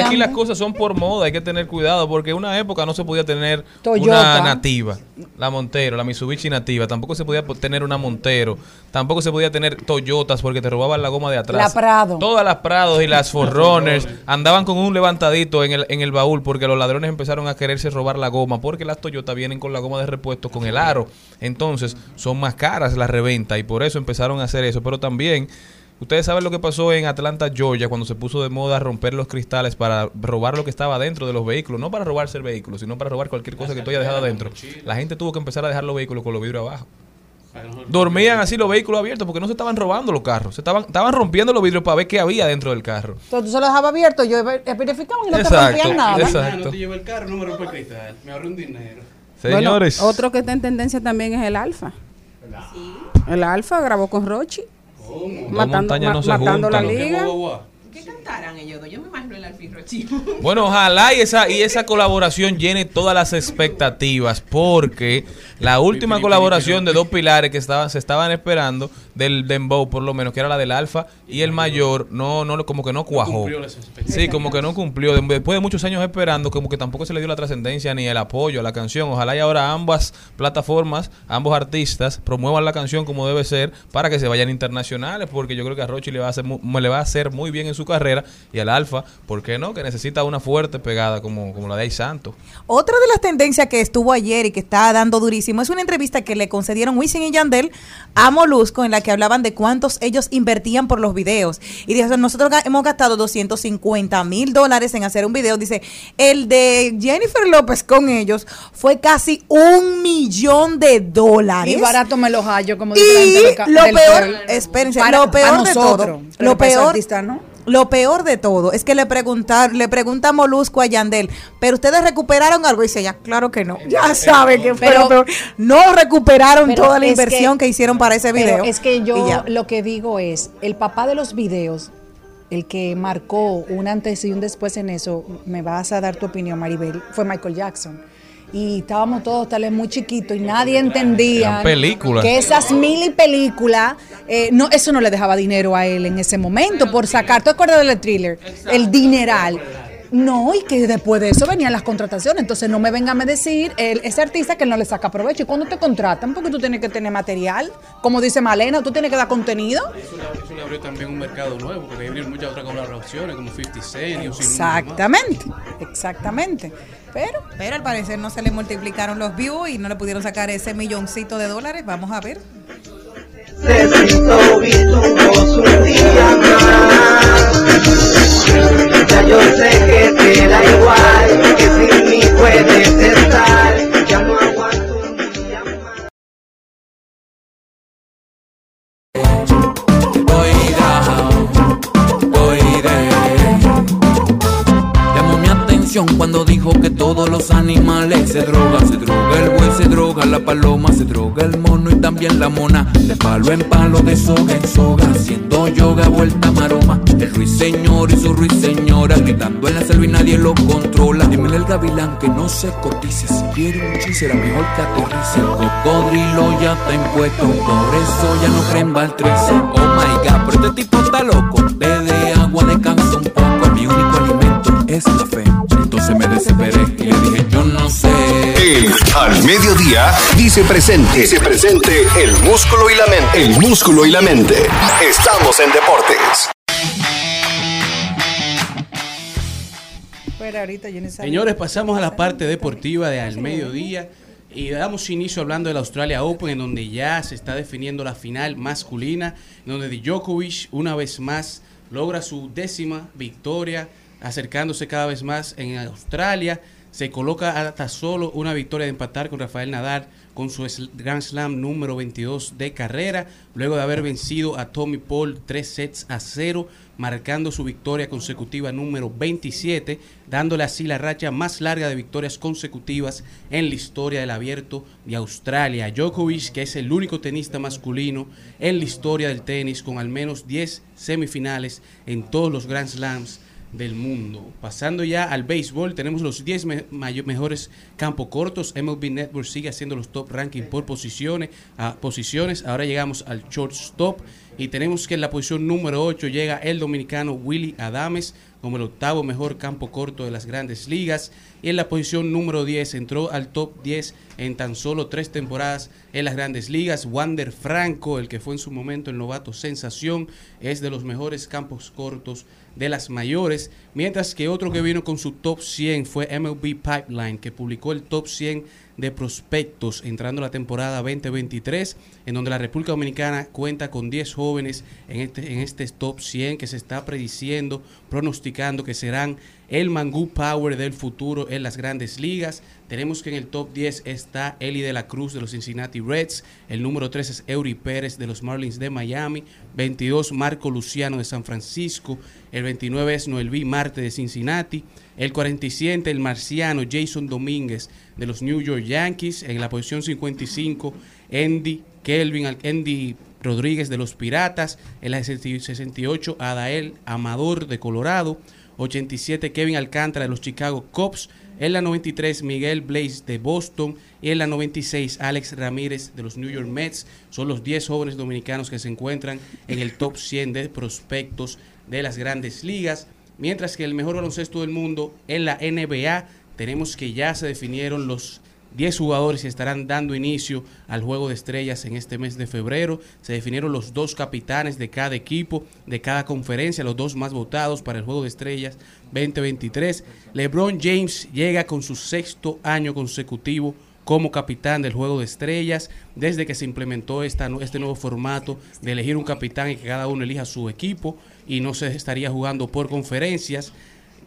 aquí las cosas son por moda, hay que tener cuidado porque en una época no se podía tener Toyota. una nativa, la Montero, la Mitsubishi nativa, tampoco se podía po- tener una Montero, tampoco se podía tener Toyotas porque te robaban la goma de atrás. La Prado. Todas las Prados y las Forrunners andaban con un levantadito en el en el baúl porque los ladrones empezaron a quererse robar la goma porque las Toyota vienen con la goma de repuesto con el aro. Entonces, son más caras la reventa y por eso empezaron a hacer eso, pero también Ustedes saben lo que pasó en Atlanta, Georgia, cuando se puso de moda romper los cristales para robar lo que estaba dentro de los vehículos. No para robarse el vehículo, sino para robar cualquier cosa que tú hayas dejado adentro. La gente tuvo que empezar a dejar los vehículos con los vidrios abajo. Dormían así los vehículos abiertos porque no se estaban robando los carros. Se estaban, estaban rompiendo los vidrios para ver qué había dentro del carro. Entonces tú se lo dejaba abierto, yo verificaba y no te Exacto, rompían nada. exacto. No te llevo el carro, no me rompo el cristal. Me ahorro un dinero. Señores, Bueno, otro que está en tendencia también es el Alfa. El Alfa grabó con Rochi. Matando, no matando la liga. ¿Qué cantarán ellos dos? Yo me imagino el alfirro chivo. Bueno, ojalá y esa, y esa colaboración llene todas las expectativas, porque la última colaboración de dos pilares que estaban, se estaban esperando del Dembow, por lo menos, que era la del Alfa y el mayor, no, no, como que no cuajó. cumplió las expectativas. Sí, como que no cumplió. De- Después de muchos años esperando, como que tampoco se le dio la trascendencia ni el apoyo a la canción. Ojalá y ahora ambas plataformas, ambos artistas, promuevan la canción como debe ser para que se vayan internacionales, porque yo creo que a Rochi le va a hacer, mu- le va a hacer muy bien en su carrera y al Alfa, ¿por qué no? Que necesita una fuerte pegada como, como la de Ay Santo. Otra de las tendencias que estuvo ayer y que está dando durísimo es una entrevista que le concedieron Wisin y Yandel a Molusco en la que hablaban de cuántos ellos invertían por los videos. Y dijo, nosotros hemos gastado 250 mil dólares en hacer un video. Dice, el de Jennifer López con ellos fue casi un millón de dólares. Y barato me los hallo, como Y dice la gente lo peor, espérense, Para- lo peor de nosotros, todo, lo peor, artista, ¿no? Lo peor de todo es que le preguntar, le pregunta Molusco a Yandel, pero ustedes recuperaron algo y dice ella, claro que no, ya sabe que Pero- no recuperaron toda la inversión que, hicieron para ese pero video. es que yo ya. lo que digo es, el papá de los videos, el que marcó un antes y un después en eso, me vas a dar tu opinión, Maribel, fue Michael Jackson. Y estábamos todos tal vez muy chiquitos y nadie entendía películas. que esas mil y películas, eh, no, eso no le dejaba dinero a él en ese momento por sacar. ¿Te acuerdas del thriller? El dineral. No, y que después de eso venían las contrataciones. Entonces no me vengan a decir el, ese artista que no le saca provecho. Y cuando te contratan, porque tú tienes que tener material, como dice Malena, tú tienes que dar contenido. Eso le, eso le abrió también un mercado nuevo, porque abrió muchas otras colaboraciones, como 50 Cent y un sinnúmero más. Exactamente, exactamente. Pero, Pero al parecer no se le multiplicaron los views y no le pudieron sacar ese milloncito de dólares. Vamos a ver. Se virtuoso un día más. Ya yo sé cuando dijo que todos los animales se drogan. Se droga el buey, se droga la paloma, se droga el mono y también la mona. De palo en palo, de soga en soga, haciendo yoga, vuelta maroma. El ruiseñor y su ruiseñora, gritando en la selva y nadie lo controla. Dímele al gavilán que no se cotice, si quiere un chis será mejor que aterrice. El cocodrilo ya está impuesto, por eso ya no creen Valtrice. Oh my god, pero este tipo está loco. Bebe agua, descansa un poco, mi único alimento es la fe. Me desesperé y le dije, yo no sé. El Al Mediodía dice presente. Dice presente el músculo y la mente. El músculo y la mente. Estamos en deportes. pero ahorita yo. Señores, pasamos a la parte deportiva de al mediodía y damos inicio hablando del Australia Open, en donde ya se está definiendo la final masculina, en donde Djokovic una vez más logra su décima victoria, acercándose cada vez más en Australia. Se coloca hasta solo una victoria de empatar con Rafael Nadal con su Grand Slam número 22 de carrera, luego de haber vencido a Tommy Paul tres sets a cero, marcando su victoria consecutiva número 27, dándole así la racha más larga de victorias consecutivas en la historia del abierto de Australia. Djokovic, que es el único tenista masculino en la historia del tenis con al menos 10 semifinales en todos los Grand Slams del mundo. Pasando ya al béisbol, tenemos los 10 me- mejores campos cortos. MLB Network sigue haciendo los top ranking por posiciones, a posiciones. Ahora llegamos al shortstop y tenemos que en la posición número 8 llega el dominicano Willy Adames como el octavo mejor campo corto de las grandes ligas. Y en la posición número 10 entró al top 10 en tan solo tres temporadas en las grandes ligas. Wander Franco, el que fue en su momento el novato sensación, es de los mejores campos cortos de las mayores, mientras que otro que vino con su top 100 fue MLB Pipeline, que publicó el top 100 de prospectos entrando la temporada 2023, en donde la República Dominicana cuenta con 10 jóvenes en este, en este top 100 que se está prediciendo, pronosticando que serán el Mangú Power del futuro en las grandes ligas. Tenemos que en el top 10 está Eli de la Cruz de los Cincinnati Reds, el número 3 es Eury Pérez de los Marlins de Miami, 22 Marco Luciano de San Francisco, el 29 es Noel B. Marte de Cincinnati, el 47 el marciano Jason Domínguez de los New York Yankees, en la posición 55 Andy Kelvin, Andy Rodríguez de los Piratas. En la 68, Adael Amador de Colorado. 87, Kevin Alcántara de los Chicago Cubs. En la 93, Miguel Blaze de Boston. Y en la 96, Alex Ramírez de los New York Mets. Son los 10 jóvenes dominicanos que se encuentran en el top 100 de prospectos de las grandes ligas. Mientras que el mejor baloncesto del mundo en la NBA, tenemos que ya se definieron los 10 jugadores estarán dando inicio al juego de estrellas en este mes de febrero. Se definieron los dos capitanes de cada equipo, de cada conferencia, los dos más votados para el juego de estrellas 2023. LeBron James llega con su sexto año consecutivo como capitán del juego de estrellas desde que se implementó esta, este nuevo formato de elegir un capitán y que cada uno elija su equipo y no se estaría jugando por conferencias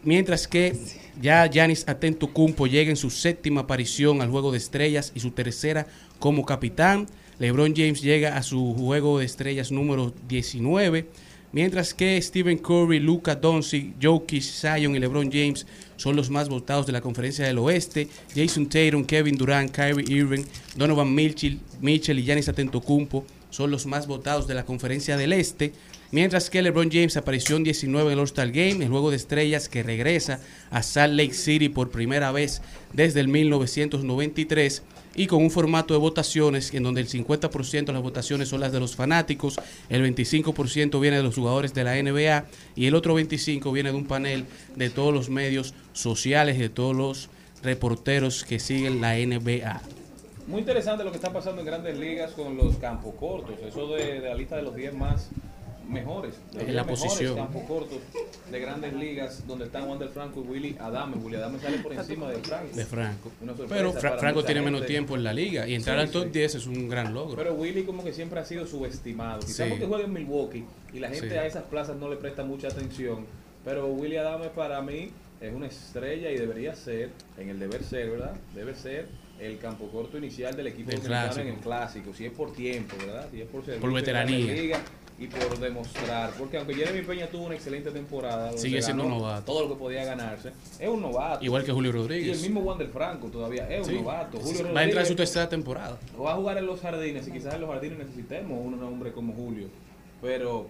mientras que ya Giannis Antetokounmpo llega en su séptima aparición al Juego de Estrellas y su tercera como capitán. LeBron James llega a su Juego de Estrellas número 19, mientras que Stephen Curry, Luka Doncic, Jokic, Zion y LeBron James son los más votados de la Conferencia del Oeste. Jason Tatum, Kevin Durant, Kyrie Irving, Donovan Mitchell, Mitchell y Giannis Antetokounmpo son los más votados de la Conferencia del Este. Mientras que LeBron James apareció en 19 en All-Star Game, el juego de estrellas que regresa a Salt Lake City por primera vez desde el 1993 y con un formato de votaciones en donde el 50% de las votaciones son las de los fanáticos, el 25% viene de los jugadores de la NBA y el otro 25% viene de un panel de todos los medios sociales de todos los reporteros que siguen la NBA. Muy interesante lo que está pasando en grandes ligas con los campos cortos, eso de, de la lista de los 10 más mejores, En 10 la mejores posición. campos cortos de grandes ligas donde están Wander Franco y Willy Adame. Willy Adame sale por encima de Franco. De Pero Fra- Franco tiene menos tiempo en la liga y entrar Sí, al top sí. 10 es un gran logro. Pero Willy como que siempre ha sido subestimado. Quizás Sí. porque juega en Milwaukee y la gente Sí. a esas plazas no le presta mucha atención. Pero Willy Adame para mí es una estrella y debería ser, en el deber ser, ¿verdad? Debe ser el campo corto inicial del equipo Del dominicano en el clásico. Si es por tiempo, ¿verdad? Si es por veteranía. Y por demostrar. Porque aunque Jeremy Peña tuvo una excelente temporada, Sigue siendo un novato. todo lo que podía ganarse, es un novato. Igual que Julio Y Rodríguez. el mismo Wander Franco todavía es un novato. Julio Va a entrar en su tercera temporada. va a jugar en los jardines y quizás en los jardines necesitemos un hombre como Julio. Pero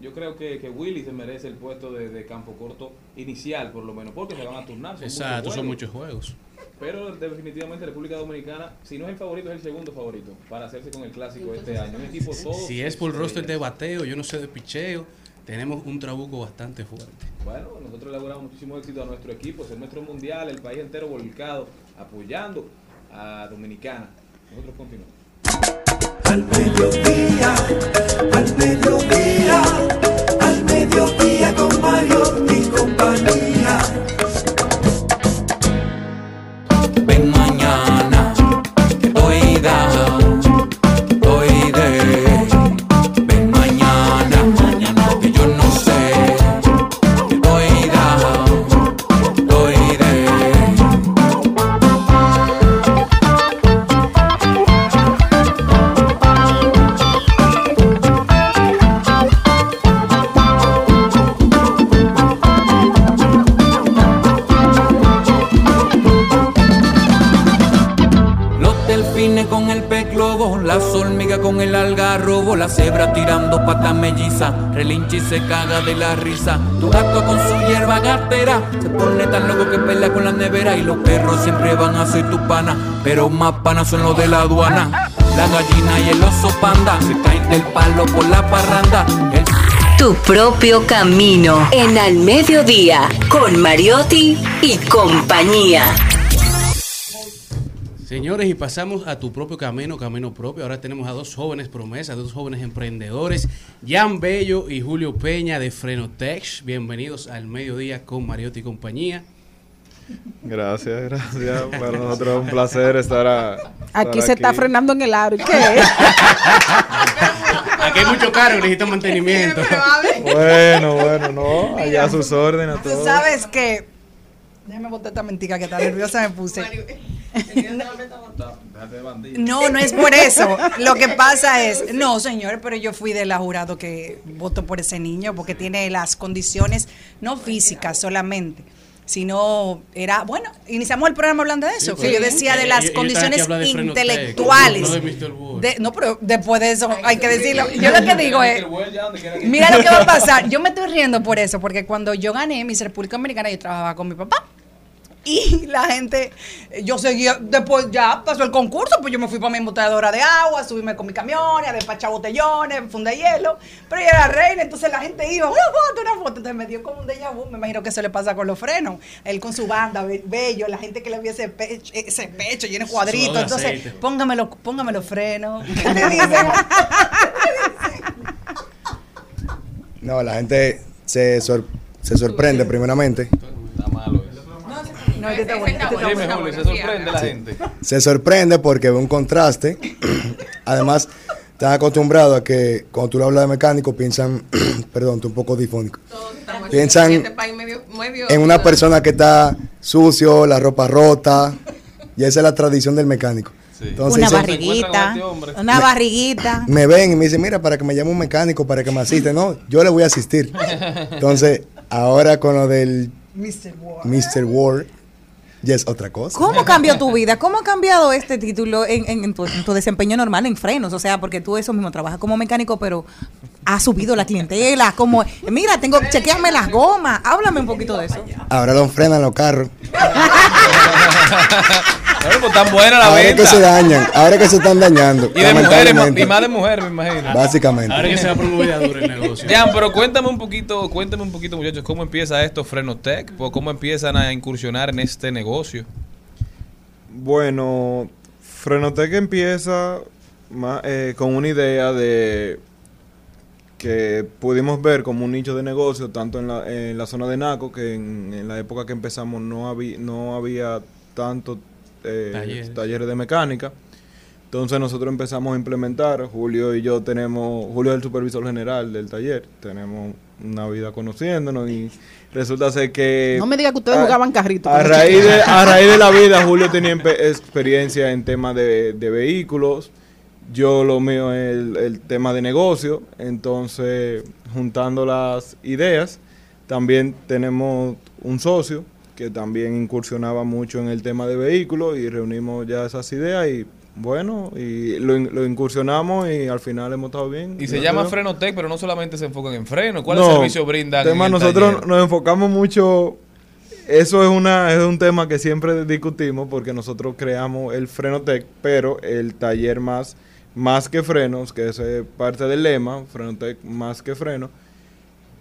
yo creo que, que Willy se merece el puesto de, de campo corto inicial, por lo menos, porque se van a turnar. son muchos Exacto, son muchos juegos. Pero definitivamente República Dominicana, si no es el favorito, es el segundo favorito para hacerse con el clásico este año. Un equipo todo. Si es por roster de bateo, yo no sé de picheo, tenemos un trabuco bastante fuerte. Bueno, nosotros le auguramos muchísimo éxito a nuestro equipo, es nuestro mundial, el país entero volcado, apoyando a Dominicana. Nosotros continuamos. Al mediodía, al mediodía, al mediodía con Mario y compañía. Ven mañana, perros siempre van a ser tu pana, pero más panas son los de la aduana. La gallina y el oso panda se caen del palo por la parranda. El Tu propio camino en Al Mediodía con Mariotti y compañía. Señores, y pasamos a tu propio camino, camino propio. Ahora tenemos a dos jóvenes promesas, dos jóvenes emprendedores, Jan Bello y Julio Peña de Frenotech. Bienvenidos al mediodía con Mariotti y compañía. Gracias, gracias. Para nosotros es un placer estar, a- Aquí se está frenando en el aro. ¿Y qué es? Aquí hay mucho cargo, necesitan mantenimiento. Bueno, bueno, no, allá a sus órdenes a Tú sabes que. Déjame botar esta mentira que tan nerviosa me puse. No, no es por eso. Lo que pasa es, no, señor, pero yo fui de la jurado que votó por ese niño porque tiene las condiciones no físicas solamente, sino era, bueno, iniciamos el programa hablando de eso, Sí, que pues. yo decía de las condiciones de intelectuales. De- no, pero después de eso hay que decirlo. Yo lo que digo es, mira lo que va a pasar. Yo me estoy riendo por eso, porque cuando yo gané Miss República Americana, yo trabajaba con mi papá. Y la gente, yo seguía, después ya pasó el concurso, pues yo me fui para mi embotadora de agua, subirme con mi camión, a despachar botellones, funda hielo, pero yo era reina, entonces la gente iba, una foto, una foto, entonces me dio como un déjà vu, me imagino que eso le pasa con los frenos, él con su banda, be- bello, la gente que le vio ese pecho, ese pecho lleno de cuadritos, de entonces aceite. póngamelo, póngame los frenos, ¿qué le dicen? No, la gente se, sor- se sorprende primeramente. No, este está bueno, este está Dime, bueno. Julio, se sorprende la Sí. gente. Se sorprende porque ve un contraste. Además, están acostumbrados a que cuando tú le hablas de mecánico piensan, perdón, estoy un poco difónico. Piensan En este una persona que está sucio, la ropa rota. Y esa es la tradición del mecánico. Entonces, una barriguita, una barriguita. me ven y me dicen, mira, para que me llame un mecánico, para que me asiste. No, yo le voy a asistir. Entonces, ahora con lo del Mr. War. Mr. War, ya es otra cosa. ¿Cómo cambió tu vida? ¿Cómo ha cambiado este título en, en- en tu, en tu desempeño normal en frenos? O sea, porque tú eso mismo trabajas como mecánico, pero ha subido la clientela. Como, mira, tengo, chequeame las gomas. Háblame un poquito de eso. Ahora lo frenan los carros. Pues tan buena la Ahora venta. que se dañan, ahora que se están dañando. Y de mujeres, y más de mujeres, me imagino. Básicamente. Ahora que se va a duro el negocio. Jan, pero cuéntame un poquito, cuéntame un poquito, muchachos, cómo empieza esto Frenotec, Pues, cómo empiezan a incursionar en este negocio. Bueno, Frenotec empieza eh, con una idea de que pudimos ver como un nicho de negocio, tanto en la, en la zona de Naco, que en, en la época que empezamos no, había no había tanto eh, Talleres. talleres de mecánica. Entonces nosotros empezamos a implementar, Julio y yo tenemos, Julio es el supervisor general del taller, tenemos una vida conociéndonos y resulta ser que... No me diga que ustedes a- jugaban carrito. A raíz, de, chiquitos. a raíz de la vida, Julio tenía experiencia en temas de, de vehículos, yo lo mío es el, el tema de negocio, entonces juntando las ideas, también tenemos un socio que también incursionaba mucho en el tema de vehículos y reunimos ya esas ideas y bueno, y lo, in- lo incursionamos y al final hemos estado bien. Y se llama Dios. Frenotec, pero no solamente se enfocan en freno. ¿Cuál No, servicio brindan? tema, en el nosotros taller? nos enfocamos mucho. Eso es una es un tema que siempre discutimos porque nosotros creamos el Frenotec, pero el taller más más que frenos, que es parte del lema, Frenotec más que freno.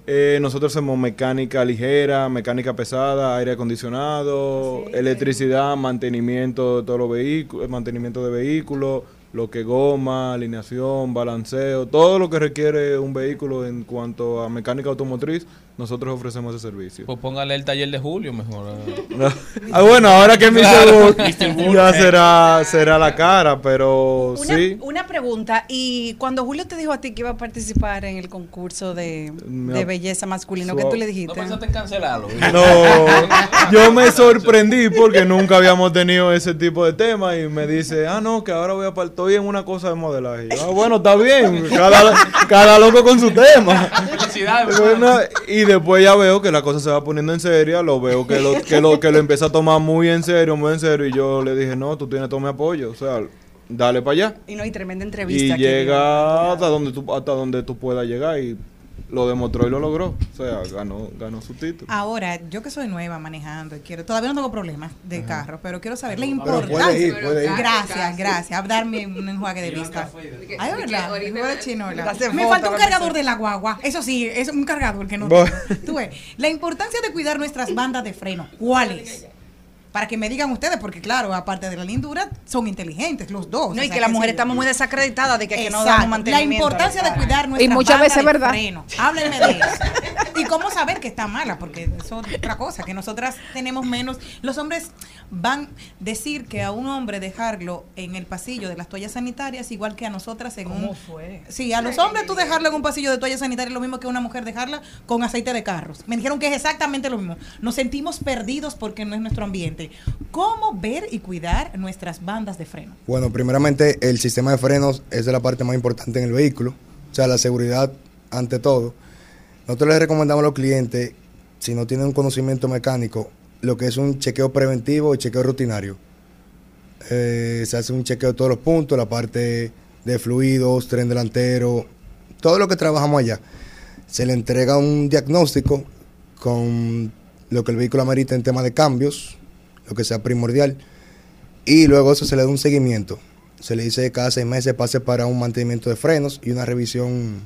Eh, nosotros hacemos mecánica ligera, mecánica pesada, aire acondicionado, electricidad, mantenimiento de todos los vehículos, mantenimiento de vehículos, lo que goma, alineación, balanceo, todo lo que requiere un vehículo en cuanto a mecánica automotriz, nosotros ofrecemos ese servicio. Pues póngale el taller de Julio mejor. ah, bueno, ahora que. Claro. Mr. Ya será, será la cara, pero Una, sí. una pregunta, y cuando Julio te dijo a ti que iba a participar en el concurso de, belleza masculino, Suave. ¿qué tú le dijiste? ¿No pensaste en cancelarlo? No, yo me sorprendí porque nunca habíamos tenido ese tipo de tema y me dice, ah, no, que ahora voy a par- estoy en una cosa de modelaje. Yo, ah, bueno, está bien, cada, cada loco con su tema. Felicidades, Bueno, y después ya veo que la cosa se va poniendo en serio, lo veo que lo, que lo, que lo empieza a tomar muy en serio, muy en serio, y yo le dije, no, tú tienes todo mi apoyo, o sea, dale para allá. Y no hay tremenda Y entrevista. que llega hasta donde tú, hasta donde tú puedas llegar y lo demostró y lo logró. O sea, ganó, ganó su título. Ahora, yo que soy nueva manejando y quiero, todavía no tengo problemas de carro, pero quiero saber la importancia. puede ir, puede ir. Gracias, gracias. A darme un enjuague de vista. Ay, es verdad. de chinola. Me falta un cargador de la guagua. Eso sí, es un cargador que no. Tú ves, la importancia de cuidar nuestras bandas de freno. ¿Cuál es? Para que me digan ustedes, porque claro, aparte de la lindura, son inteligentes los dos. No, y que las mujeres estamos muy desacreditadas de que, que no damos mantenimiento. La importancia de cuidar nuestra Y muchas banda veces de verdad. freno. Háblenme de eso. Y cómo saber que está mala, porque eso es otra cosa, que nosotras tenemos menos. Los hombres van decir que a un hombre dejarlo en el pasillo de las toallas sanitarias, igual que a nosotras en un. fue? Sí, a los hombres tú dejarlo en un pasillo de toallas sanitarias es lo mismo que una mujer dejarla con aceite de carros. Me dijeron que es exactamente lo mismo. Nos sentimos perdidos porque no es nuestro ambiente. ¿Cómo ver y cuidar nuestras bandas de freno? Bueno, primeramente el sistema de frenos es la parte más importante en el vehículo, o sea, la seguridad ante todo. Nosotros les recomendamos a los clientes, si no tienen un conocimiento mecánico, lo que es un chequeo preventivo y chequeo rutinario. Eh, se hace un chequeo de todos los puntos, la parte de fluidos, tren delantero, todo lo que trabajamos allá. Se le entrega un diagnóstico con lo que el vehículo amerita en tema de cambios, lo que sea primordial, y luego eso se le da un seguimiento. Se le dice que cada seis meses pase para un mantenimiento de frenos y una revisión.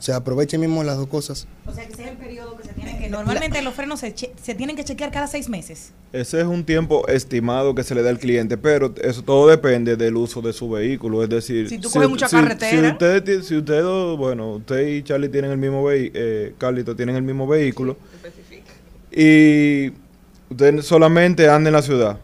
Se aproveche mismo las dos cosas. O sea, que ese es el periodo que se tiene que... Normalmente los frenos se, che- se tienen que chequear cada seis meses. Ese es un tiempo estimado que se le da al cliente, pero eso todo depende del uso de su vehículo. Es decir, Si tú coges mucha si- carretera. Si ustedes, si ustedes dos, bueno, usted y Charlie tienen el mismo vehículo, eh, Carlito tienen el mismo vehículo, y usted solamente anda en la ciudad,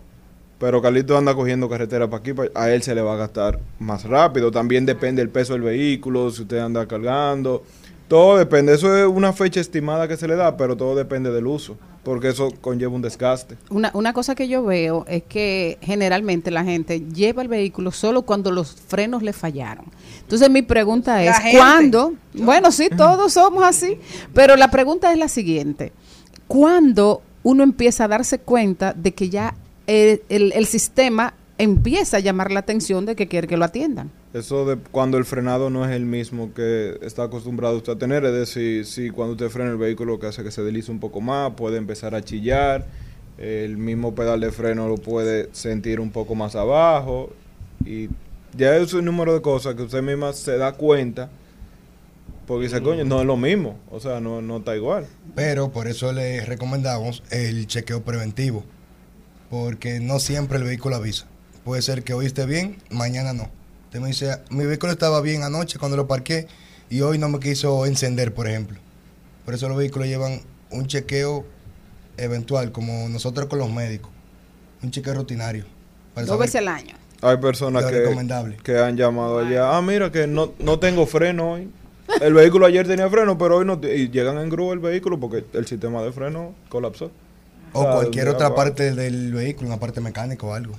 pero Carlito anda cogiendo carretera para aquí, a él se le va a gastar más rápido. También depende del peso del vehículo, si usted anda cargando. Todo depende, eso es una fecha estimada que se le da, pero todo depende del uso, porque eso conlleva un desgaste. Una, una cosa que yo veo es que generalmente la gente lleva el vehículo solo cuando los frenos le fallaron. Entonces mi pregunta es. ¿cuándo? Bueno, sí, todos somos así, pero la pregunta es la siguiente. ¿Cuándo uno empieza a darse cuenta de que ya el, sistema empieza a llamar la atención de que quiere que lo atiendan? Eso de cuando el frenado no es el mismo que está acostumbrado usted a tener, es decir, si cuando usted frena el vehículo que hace que se deslice un poco más, puede empezar a chillar, el mismo pedal de freno lo puede sentir un poco más abajo y ya es un número de cosas que usted misma se da cuenta porque dice, coño, no es lo mismo, o sea, no, no está igual. Pero por eso le recomendamos el chequeo preventivo. Porque no siempre el vehículo avisa. Puede ser que hoy esté bien, mañana no. Usted me dice, mi vehículo estaba bien anoche cuando lo parqué y hoy no me quiso encender, por ejemplo. Por eso los vehículos llevan un chequeo eventual, como nosotros con los médicos. Un chequeo rutinario. para Dos saber- veces al año. Hay personas que, que han llamado allá, ah, mira que no, no tengo freno hoy. El vehículo ayer tenía freno, pero hoy no. Y llegan en grúa el vehículo porque el sistema de freno colapsó. O sea, cualquier otra agua. parte del vehículo, una parte mecánica o algo.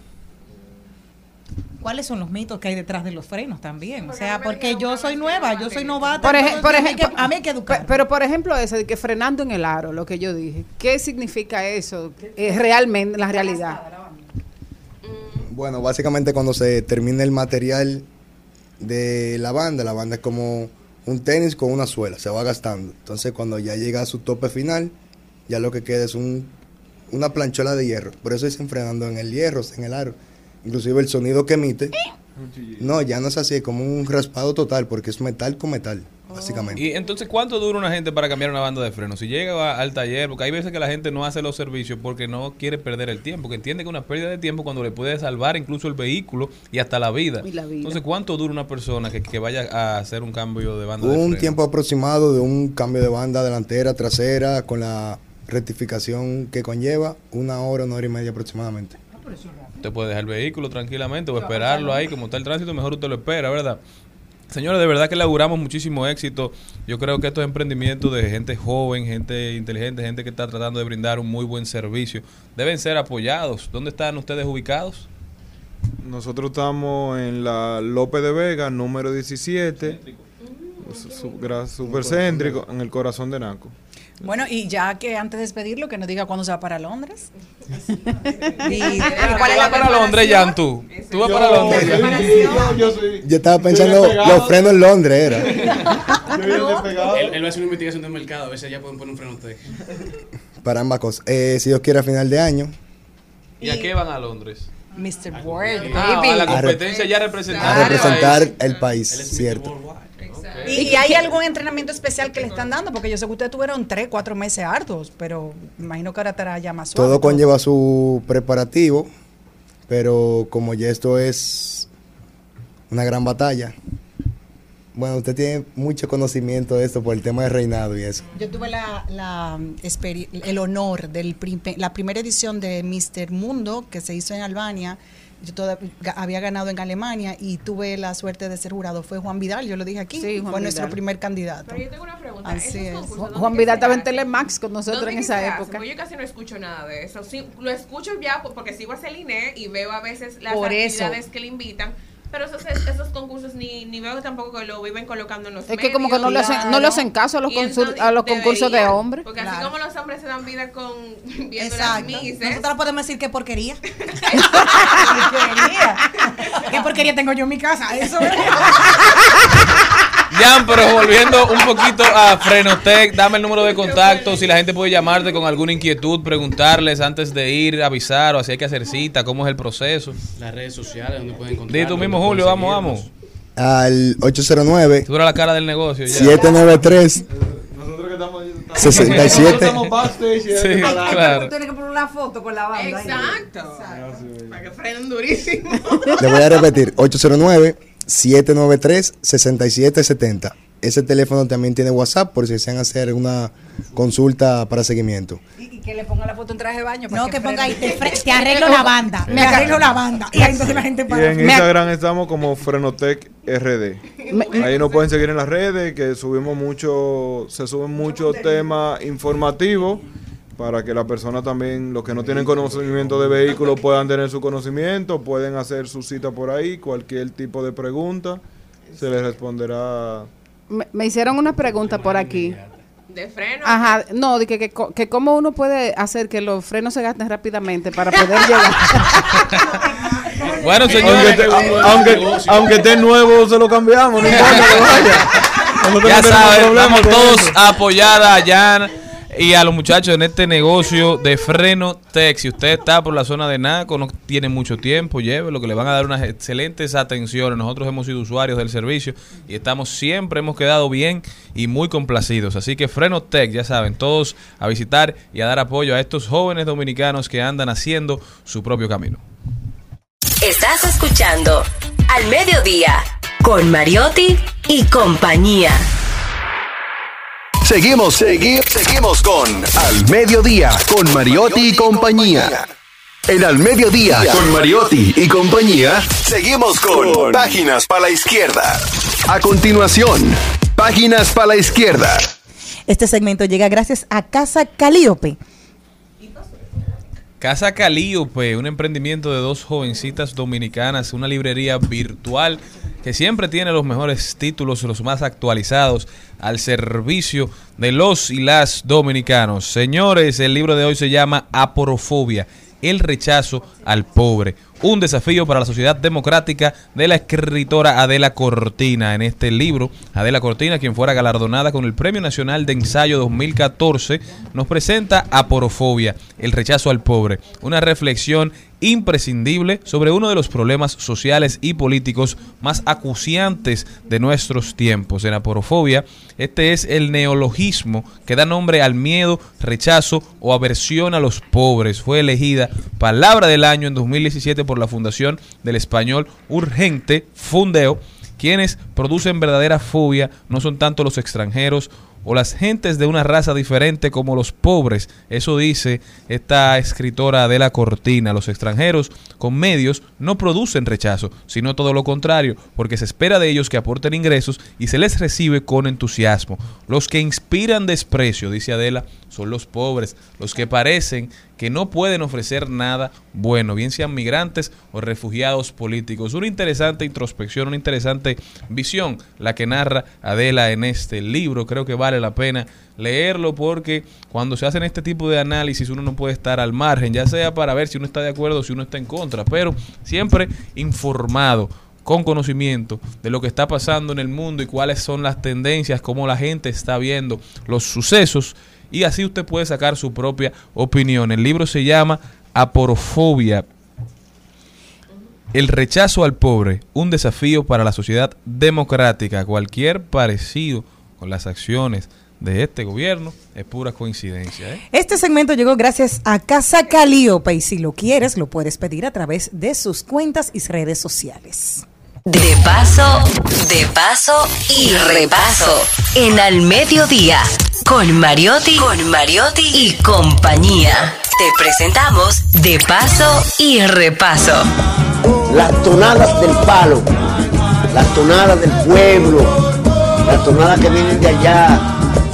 ¿Cuáles son los mitos que hay detrás de los frenos también? O sea, porque yo soy nueva, yo soy novata. Por, ej- entonces por a mí hay ejemplo, que- a mí hay que educar. pe- Pero por ejemplo ese de que frenando en el aro, lo que yo dije, ¿qué significa eso eh, realmente, la realidad? Bueno, básicamente cuando se termina el material de la banda, la banda es como un tenis con una suela, se va gastando. Entonces cuando ya llega a su tope final, ya lo que queda es un, una planchola de hierro. Por eso dicen frenando en el hierro, en el aro. Inclusive el sonido que emite, no, ya no es así, es como un raspado total, porque es metal con metal, básicamente. Y entonces, ¿cuánto dura una gente para cambiar una banda de frenos? Si llega al taller, porque hay veces que la gente no hace los servicios porque no quiere perder el tiempo, que entiende que una pérdida de tiempo cuando le puede salvar incluso el vehículo y hasta la vida. Y la vida. Entonces, ¿cuánto dura una persona que, que vaya a hacer un cambio de banda de Un freno? tiempo aproximado de un cambio de banda delantera, trasera, con la rectificación que conlleva, una hora, una hora y media aproximadamente. Usted puede dejar el vehículo tranquilamente o esperarlo ahí, como está el tránsito, mejor usted lo espera, ¿verdad? Señores, de verdad que le auguramos muchísimo éxito. Yo creo que estos emprendimientos de gente joven, gente inteligente, gente que está tratando de brindar un muy buen servicio, deben ser apoyados. ¿Dónde están ustedes ubicados? Nosotros estamos en la López de Vega, número 17. su- su- gra- Super céntrico, en el corazón de Naco. Bueno, y ya que antes de despedirlo, que nos diga cuándo se va para Londres. y, y cuál es la para Londres, Jan, tú. Tú vas para Londres. Yo estaba pensando, los frenos en Londres era. Él, él va a hacer una investigación de mercado, a ver si ya pueden poner un freno a usted. Para ambas cosas. Eh, si Dios quiere, a final de año. ¿Y a qué van a Londres? Mr. World, Ah, baby. a la competencia ya representada. A representar el país, cierto. ¿Y, y hay algún entrenamiento especial que le están dando? Porque yo sé que ustedes tuvieron tres, cuatro meses hartos, pero me imagino que ahora estará ya más suave. Todo conlleva su preparativo, pero como ya esto es una gran batalla, bueno, usted tiene mucho conocimiento de esto por el tema de reinado y eso. Yo tuve la, la, el honor de la primera edición de Mr. Mundo que se hizo en Albania. Yo toda- ga- había ganado en Alemania y tuve la suerte de ser jurado. Fue Juan Vidal, yo lo dije aquí. Sí, fue nuestro Vidal. primer candidato. Pero yo tengo una pregunta. Así ¿Esos es. concursos Juan, Vidal estaba en? Telemax con nosotros ¿Dónde en esa época. Porque yo casi no escucho nada de eso. Sí, lo escucho ya porque sigo a Celine y veo a veces las Por eso. actividades que le invitan, Pero esos, esos concursos ni, ni veo tampoco que lo viven colocando en los Es que como que no le hacen, no le hacen caso a los, Y consul- entonces a los concursos de hombres. Porque así como los hombres se dan vida con viendo las Exacto. mises. Nosotros podemos decir qué porquería. ¿Qué porquería tengo yo en mi casa? Eso Jan, pero volviendo un poquito a Frenotec, dame el número de contacto, si la gente puede llamarte con alguna inquietud, preguntarles antes de ir, avisar o si hay que hacer cita, cómo es el proceso. Las redes sociales donde pueden encontrar. Di tú mismo, Julio, vamos, vamos. Al 809 Tú eres la cara del negocio ya. 793 67 Sí, claro. Tienes que poner una foto con la banda. ahí. Exacto. Para que frenen durísimo. Le voy a repetir, 809-793-6770. Ese teléfono también tiene WhatsApp por si desean hacer una consulta para seguimiento. Y que le ponga la foto en traje de baño. No, que ponga ahí, te, arreglo la banda. Me arreglo la banda. Y ahí entonces la gente Y para. en Instagram estamos como Frenotec RD. Ahí nos pueden seguir en las redes, que subimos mucho, se suben muchos temas informativos para que la persona también, los que no tienen conocimiento de vehículos, puedan tener su conocimiento, pueden hacer su cita por ahí, cualquier tipo de pregunta, se les responderá. Me, me hicieron una pregunta por aquí. De freno. Ajá, no, de que, que, cómo uno puede hacer que los frenos se gasten rápidamente para poder llegar. Bueno, Aunque, esté- aunque, aunque esté nuevo, se lo cambiamos, no importa que vaya. Nosotros ya no saben, vamos todos a apoyar a Jan y a los muchachos en este negocio de freno tech. Si usted está por la zona de Naco, no tiene mucho tiempo, llévelo, que le van a dar unas excelentes atenciones. Nosotros hemos sido usuarios del servicio y estamos siempre, hemos quedado bien y muy complacidos. Así que freno tech, ya saben, todos a visitar y a dar apoyo a estos jóvenes dominicanos que andan haciendo su propio camino. Estás escuchando Al Mediodía con Mariotti y compañía. Seguimos, segui- seguimos con Al Mediodía, con Mariotti y compañía. En Al Mediodía, con Mariotti y compañía, seguimos con Páginas para la Izquierda. A continuación, Páginas para la Izquierda. Este segmento llega gracias a Casa Calíope. Casa Calíope, un emprendimiento de dos jovencitas dominicanas, una librería virtual que siempre tiene los mejores títulos, los más actualizados al servicio de los y las dominicanos. Señores, el libro de hoy se llama Aporofobia, el rechazo al pobre. Un desafío para la sociedad democrática de la escritora Adela Cortina. En este libro, Adela Cortina, quien fuera galardonada con el Premio Nacional de Ensayo 2014, nos presenta Aporofobia, el rechazo al pobre. Una reflexión imprescindible sobre uno de los problemas sociales y políticos más acuciantes de nuestros tiempos. En Aporofobia, este es el neologismo que da nombre al miedo, rechazo o aversión a los pobres. Fue elegida palabra del año en 2017 por la Fundación del Español Urgente, Fundeo, quienes producen verdadera fobia no son tanto los extranjeros o las gentes de una raza diferente como los pobres. Eso dice esta escritora de la cortina. Los extranjeros con medios no producen rechazo, sino todo lo contrario, porque se espera de ellos que aporten ingresos y se les recibe con entusiasmo. Los que inspiran desprecio, dice Adela, son los pobres, los que parecen que no pueden ofrecer nada bueno, bien sean migrantes o refugiados políticos. Una interesante introspección, una interesante visión la que narra Adela en este libro. Creo que vale la pena leerlo porque cuando se hacen este tipo de análisis uno no puede estar al margen, ya sea para ver si uno está de acuerdo o si uno está en contra, pero siempre informado con conocimiento de lo que está pasando en el mundo y cuáles son las tendencias, cómo la gente está viendo los sucesos y así usted puede sacar su propia opinión. El libro se llama Aporofobia, el rechazo al pobre, un desafío para la sociedad democrática. Cualquier parecido con las acciones de este gobierno es pura coincidencia. ¿eh? Este segmento llegó gracias a Casa Calíope y si lo quieres lo puedes pedir a través de sus cuentas y redes sociales. De paso, de paso y repaso. En Al Mediodía, con Mariotti, con Mariotti y compañía. Te presentamos De paso y repaso. Las tonadas del palo, las tonadas del pueblo, las tonadas que vienen de allá,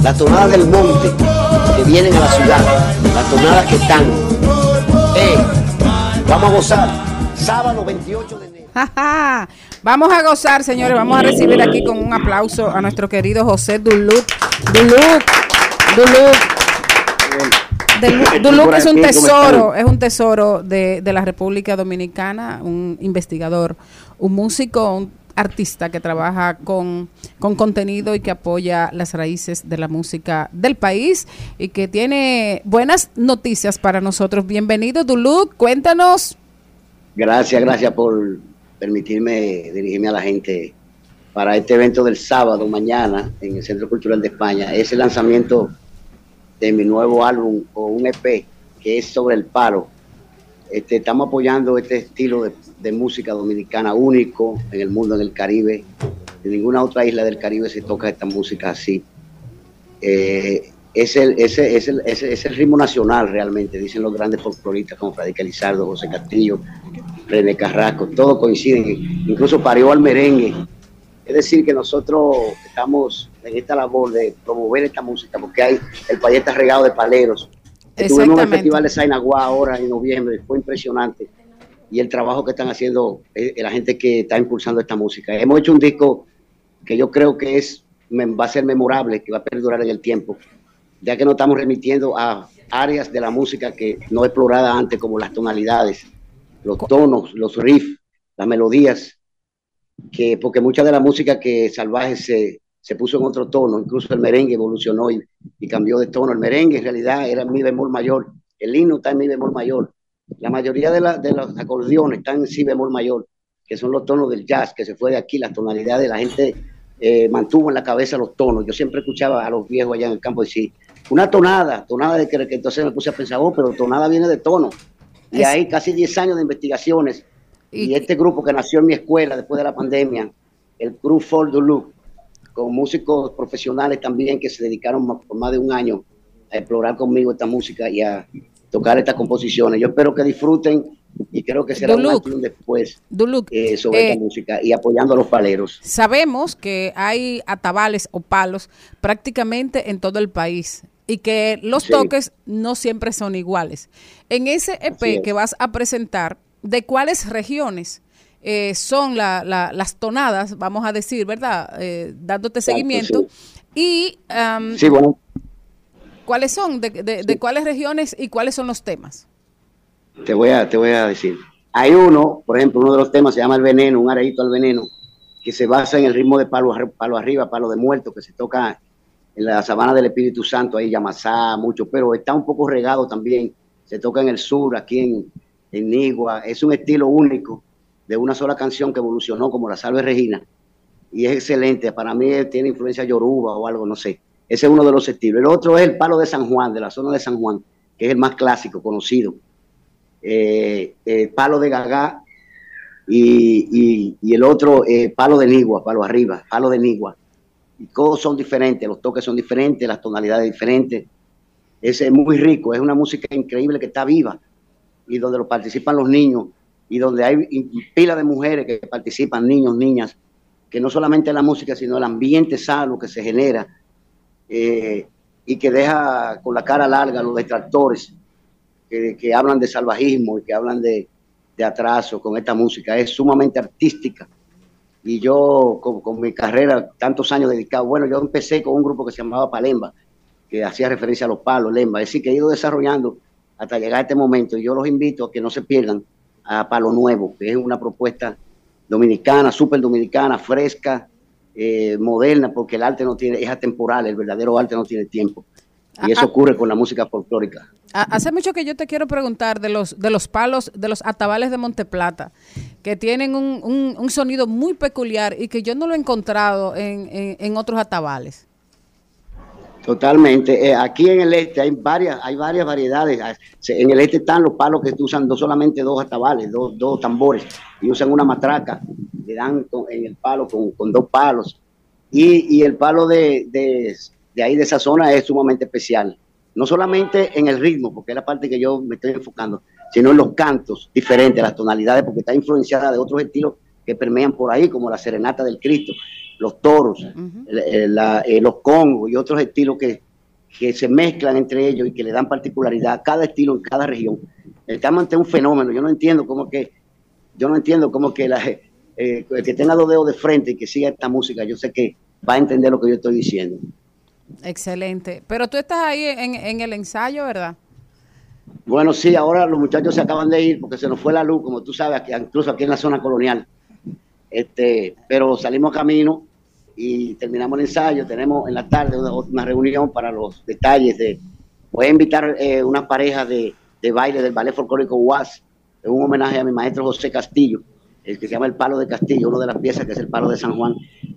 las tonadas del monte que vienen a la ciudad, las tonadas que están. Eh, vamos a gozar. Sábado 28 de enero. Vamos a gozar, señores. Vamos a recibir aquí con un aplauso a nuestro querido José Duluc. Duluc, Duluc. Duluc es un tesoro, es un tesoro de, de la República Dominicana, un investigador, un músico, un artista que trabaja con, con contenido y que apoya las raíces de la música del país y que tiene buenas noticias para nosotros. Bienvenido, Duluc, cuéntanos. Gracias, gracias por permitirme dirigirme a la gente para este evento del sábado mañana en el Centro Cultural de España. Es el lanzamiento de mi nuevo álbum o un EP que es sobre el palo. Este, estamos apoyando este estilo de, música dominicana único en el mundo, en el Caribe. En ninguna otra isla del Caribe se toca esta música así. Eh, es, el, es, el, es el ritmo nacional realmente, dicen los grandes folcloristas como Fradicalizardo, Lizardo, José Castillo, René Carrasco, todos coinciden, incluso parió al merengue. Es decir, que nosotros estamos en esta labor de promover esta música porque hay el país está regado de paleros. El Exactamente. Festival de Sainagua ahora en noviembre, fue impresionante. Y el trabajo que están haciendo eh, la gente que está impulsando esta música. Hemos hecho un disco que yo creo que es va a ser memorable, que va a perdurar en el tiempo, ya que nos estamos remitiendo a áreas de la música que no explorada antes, como las tonalidades, los tonos, los riffs, las melodías, que porque mucha de la música que salvaje se, se puso en otro tono, incluso el merengue evolucionó y, y cambió de tono. El merengue en realidad era en mi bemol mayor, el himno está en mi bemol mayor. La mayoría de, la- de los acordeones están en si bemol mayor, que son los tonos del jazz, que se fue de aquí, las tonalidades, la gente eh, mantuvo en la cabeza los tonos. Yo siempre escuchaba a los viejos allá en el campo decir, una tonada, tonada de que, que entonces me puse a pensar, oh, pero tonada viene de tono. Y Es- hay casi 10 años de investigaciones. Y, este grupo que nació en mi escuela después de la pandemia, el Crew For the con músicos profesionales también que se dedicaron por más de un año a explorar conmigo esta música y a tocar estas composiciones. Yo espero que disfruten y creo que será un Duluc. un después eh, sobre eh, esta música y apoyando a los paleros. Sabemos que hay atabales o palos prácticamente en todo el país y que los Sí. toques no siempre son iguales. En ese EP es. que vas a presentar, ¿de cuáles regiones eh, son la- la- las tonadas, vamos a decir, verdad? Eh, dándote seguimiento. Y am, Sí, bueno, ¿cuáles son? De, de- de cuáles regiones y cuáles son los temas? te voy a, te voy a decir. Hay uno, por ejemplo, uno de los temas se llama El Veneno, un areito al veneno, que se basa en el ritmo de palo, palo arriba, palo de muerto, que se toca en la sabana del Espíritu Santo, ahí Yamasá, mucho, pero está un poco regado también. Se toca en el sur, aquí en, en Nigua. Es un estilo único de una sola canción que evolucionó como la Salve Regina. Y es excelente. Para mí tiene influencia yoruba o algo, no sé. Ese es uno de los estilos. El otro es el palo de San Juan, de la zona de San Juan, que es el más clásico, conocido eh, eh, palo de Gagá y el otro eh, palo de Nigua, palo arriba, palo de Nigua. Y todos son diferentes, los toques son diferentes, las tonalidades diferentes. Es muy rico, es una música increíble que está viva y donde lo participan los niños y donde hay pila de mujeres que participan, niños, niñas, que no solamente la música, sino el ambiente sano que se genera eh, y que deja con la cara larga los detractores que, que hablan de salvajismo y que hablan de, de atraso con esta música. Es sumamente artística. Y yo, con, con mi carrera, tantos años dedicado, bueno, yo empecé con un grupo que se llamaba Palemba, que hacía referencia a los palos, Lemba. Es decir, que he ido desarrollando hasta llegar a este momento. Y yo los invito a que no se pierdan a Palo Nuevo, que es una propuesta dominicana, súper dominicana, fresca, eh, moderna, porque el arte no tiene, es atemporal, el verdadero arte no tiene tiempo. Y eso Ah, ah. ocurre con la música folclórica. Ha- Hace mucho que yo te quiero preguntar de los, de los palos, de los atabales de Monteplata, que tienen un, un- un sonido muy peculiar y que yo no lo he encontrado en, en- en otros atabales. Totalmente. Eh, aquí en el este hay varias, hay varias variedades. Ah, En el este están los palos que usan no solamente dos atabales, dos, dos tambores, y usan una matraca, le dan con- en el palo con, con dos palos. Y, y el palo de, de, de ahí, de esa zona, es sumamente especial. No solamente en el ritmo, porque es la parte que yo me estoy enfocando, sino en los cantos diferentes, las tonalidades, porque está influenciada de otros estilos que permean por ahí, como la serenata del Cristo, los toros, el- el- la- eh, los congos y otros estilos que, que se mezclan entre ellos y que le dan particularidad a cada estilo en cada región. Estamos ante un fenómeno. Yo no entiendo cómo que, yo no entiendo cómo que la, eh, el que tenga los dedos de frente y que siga esta música, yo sé que va a entender lo que yo estoy diciendo. Excelente. Pero tú estás ahí en, el ensayo, ¿verdad? Bueno, sí, ahora los muchachos se acaban de ir porque se nos fue la luz, como tú sabes, aquí, incluso aquí en la zona colonial. Este, pero salimos a camino y terminamos el ensayo. Tenemos en la tarde una, una reunión para los detalles de. Voy a invitar eh, una pareja de, de baile del ballet folclórico UAS, en un homenaje a mi maestro José Castillo, el que se llama El Palo de Castillo, una de las piezas que es el Palo de San Juan,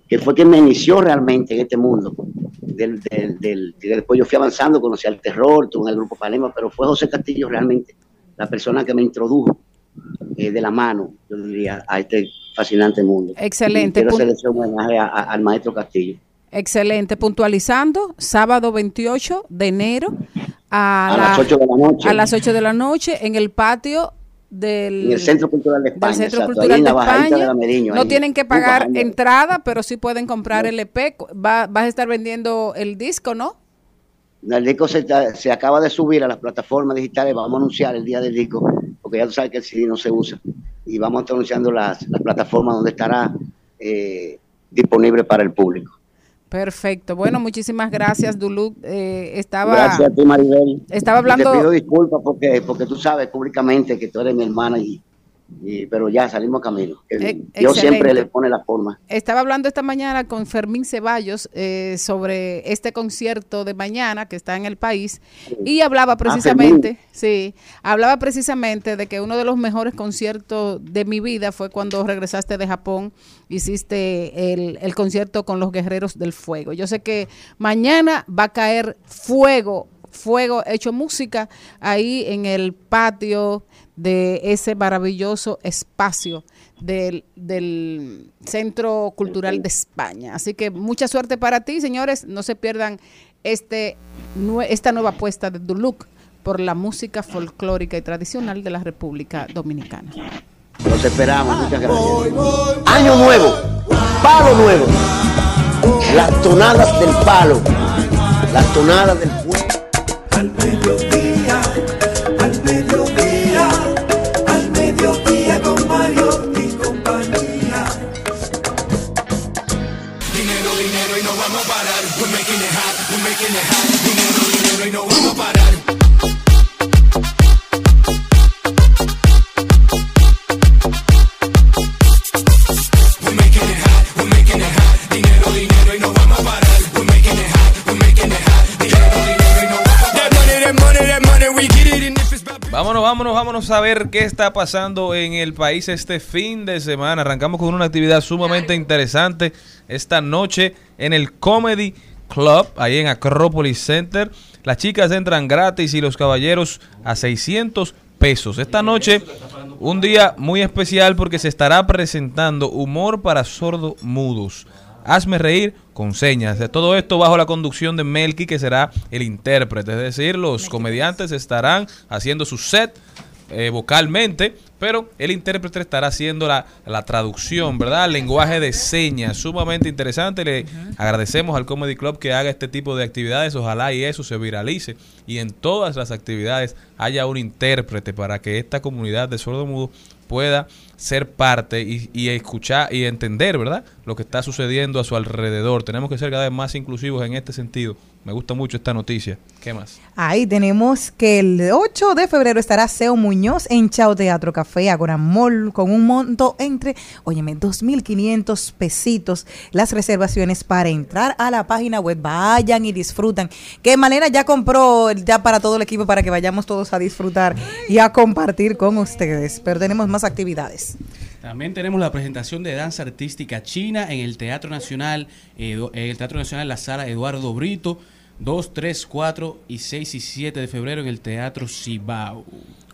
que fue quien me inició realmente en este mundo. Del, del, del- después yo fui avanzando, conocí al terror, tuve en el grupo Palema, pero fue José Castillo realmente la persona que me introdujo eh, de la mano, yo diría, a este fascinante mundo. Excelente. Y quiero hacer ese homenaje a- a- al maestro Castillo. Excelente. Puntualizando, sábado 28 de enero a, A la- las 8 de la noche. a las 8 de la noche en el patio del, En el Centro Cultural de del España. Centro exacto, Cultural en de la España. de la Meriño, no ahí. tienen que pagar bajando. entrada, pero sí pueden comprar el EP. Va, vas a estar vendiendo el disco, ¿no? El disco se, se acaba de subir a las plataformas digitales. Vamos a anunciar el día del disco, porque ya tú sabes que el CD no se usa. Y vamos a estar anunciando las, las plataformas donde estará eh, disponible para el público. Perfecto. Bueno, muchísimas gracias, Duluc. Eh, estaba, Gracias a ti, Maribel. estaba Y hablando- Te pido disculpas porque, porque tú sabes públicamente que tú eres mi hermana, y, y- pero ya salimos camino. E- Dios siempre le pone la forma. Estaba hablando esta mañana con Fermín Ceballos eh, sobre este concierto de mañana que está en el país y hablaba precisamente, sí, hablaba precisamente de que uno de los mejores conciertos de mi vida fue cuando regresaste de Japón, hiciste el, el concierto con los Guerreros del Fuego. Yo sé que mañana va a caer fuego, fuego hecho música ahí en el patio de ese maravilloso espacio del, del Centro Cultural de España. Así que mucha suerte para ti, señores. No se pierdan este, esta nueva apuesta de Duluc por la música folclórica y tradicional de la República Dominicana. Los esperamos. Muchas gracias. Año nuevo, palo nuevo. Las tonadas del palo, las tonadas del fuego. Al mediodía, Vámonos, vámonos, vámonos a ver qué está pasando en el país este fin de semana. Arrancamos con una actividad sumamente interesante esta noche en el Comedy Club, ahí en Acropolis Center. Las chicas entran gratis y los caballeros a 600 pesos. Esta noche, un día muy especial porque se estará presentando humor para sordomudos. Hazme reír con señas. De todo esto bajo la conducción de Melky, que será el intérprete. Es decir, los comediantes estarán haciendo su set eh, vocalmente, pero el intérprete estará haciendo la, la traducción, ¿verdad? Lenguaje de señas, sumamente interesante. Le agradecemos al Comedy Club que haga este tipo de actividades. Ojalá y eso se viralice y en todas las actividades haya un intérprete para que esta comunidad de sordomudos pueda ser parte y, y escuchar y entender, ¿verdad? Lo que está sucediendo a su alrededor. Tenemos que ser cada vez más inclusivos en este sentido. Me gusta mucho esta noticia. ¿Qué más? Ahí tenemos que el 8 de febrero estará Seo Muñoz en Chao Teatro Café Agora Mall con un monto entre, óyeme, 2.500 pesitos las reservaciones para entrar a la página web. Vayan y disfrutan. Que Malena ya compró ya para todo el equipo para que vayamos todos a disfrutar y a compartir con ustedes. Pero tenemos más actividades. También tenemos la presentación de danza artística china en el Teatro Nacional, en el Teatro Nacional La Sala Eduardo Brito, 2, 3, 4 y 6 y 7 de febrero en el Teatro Cibao.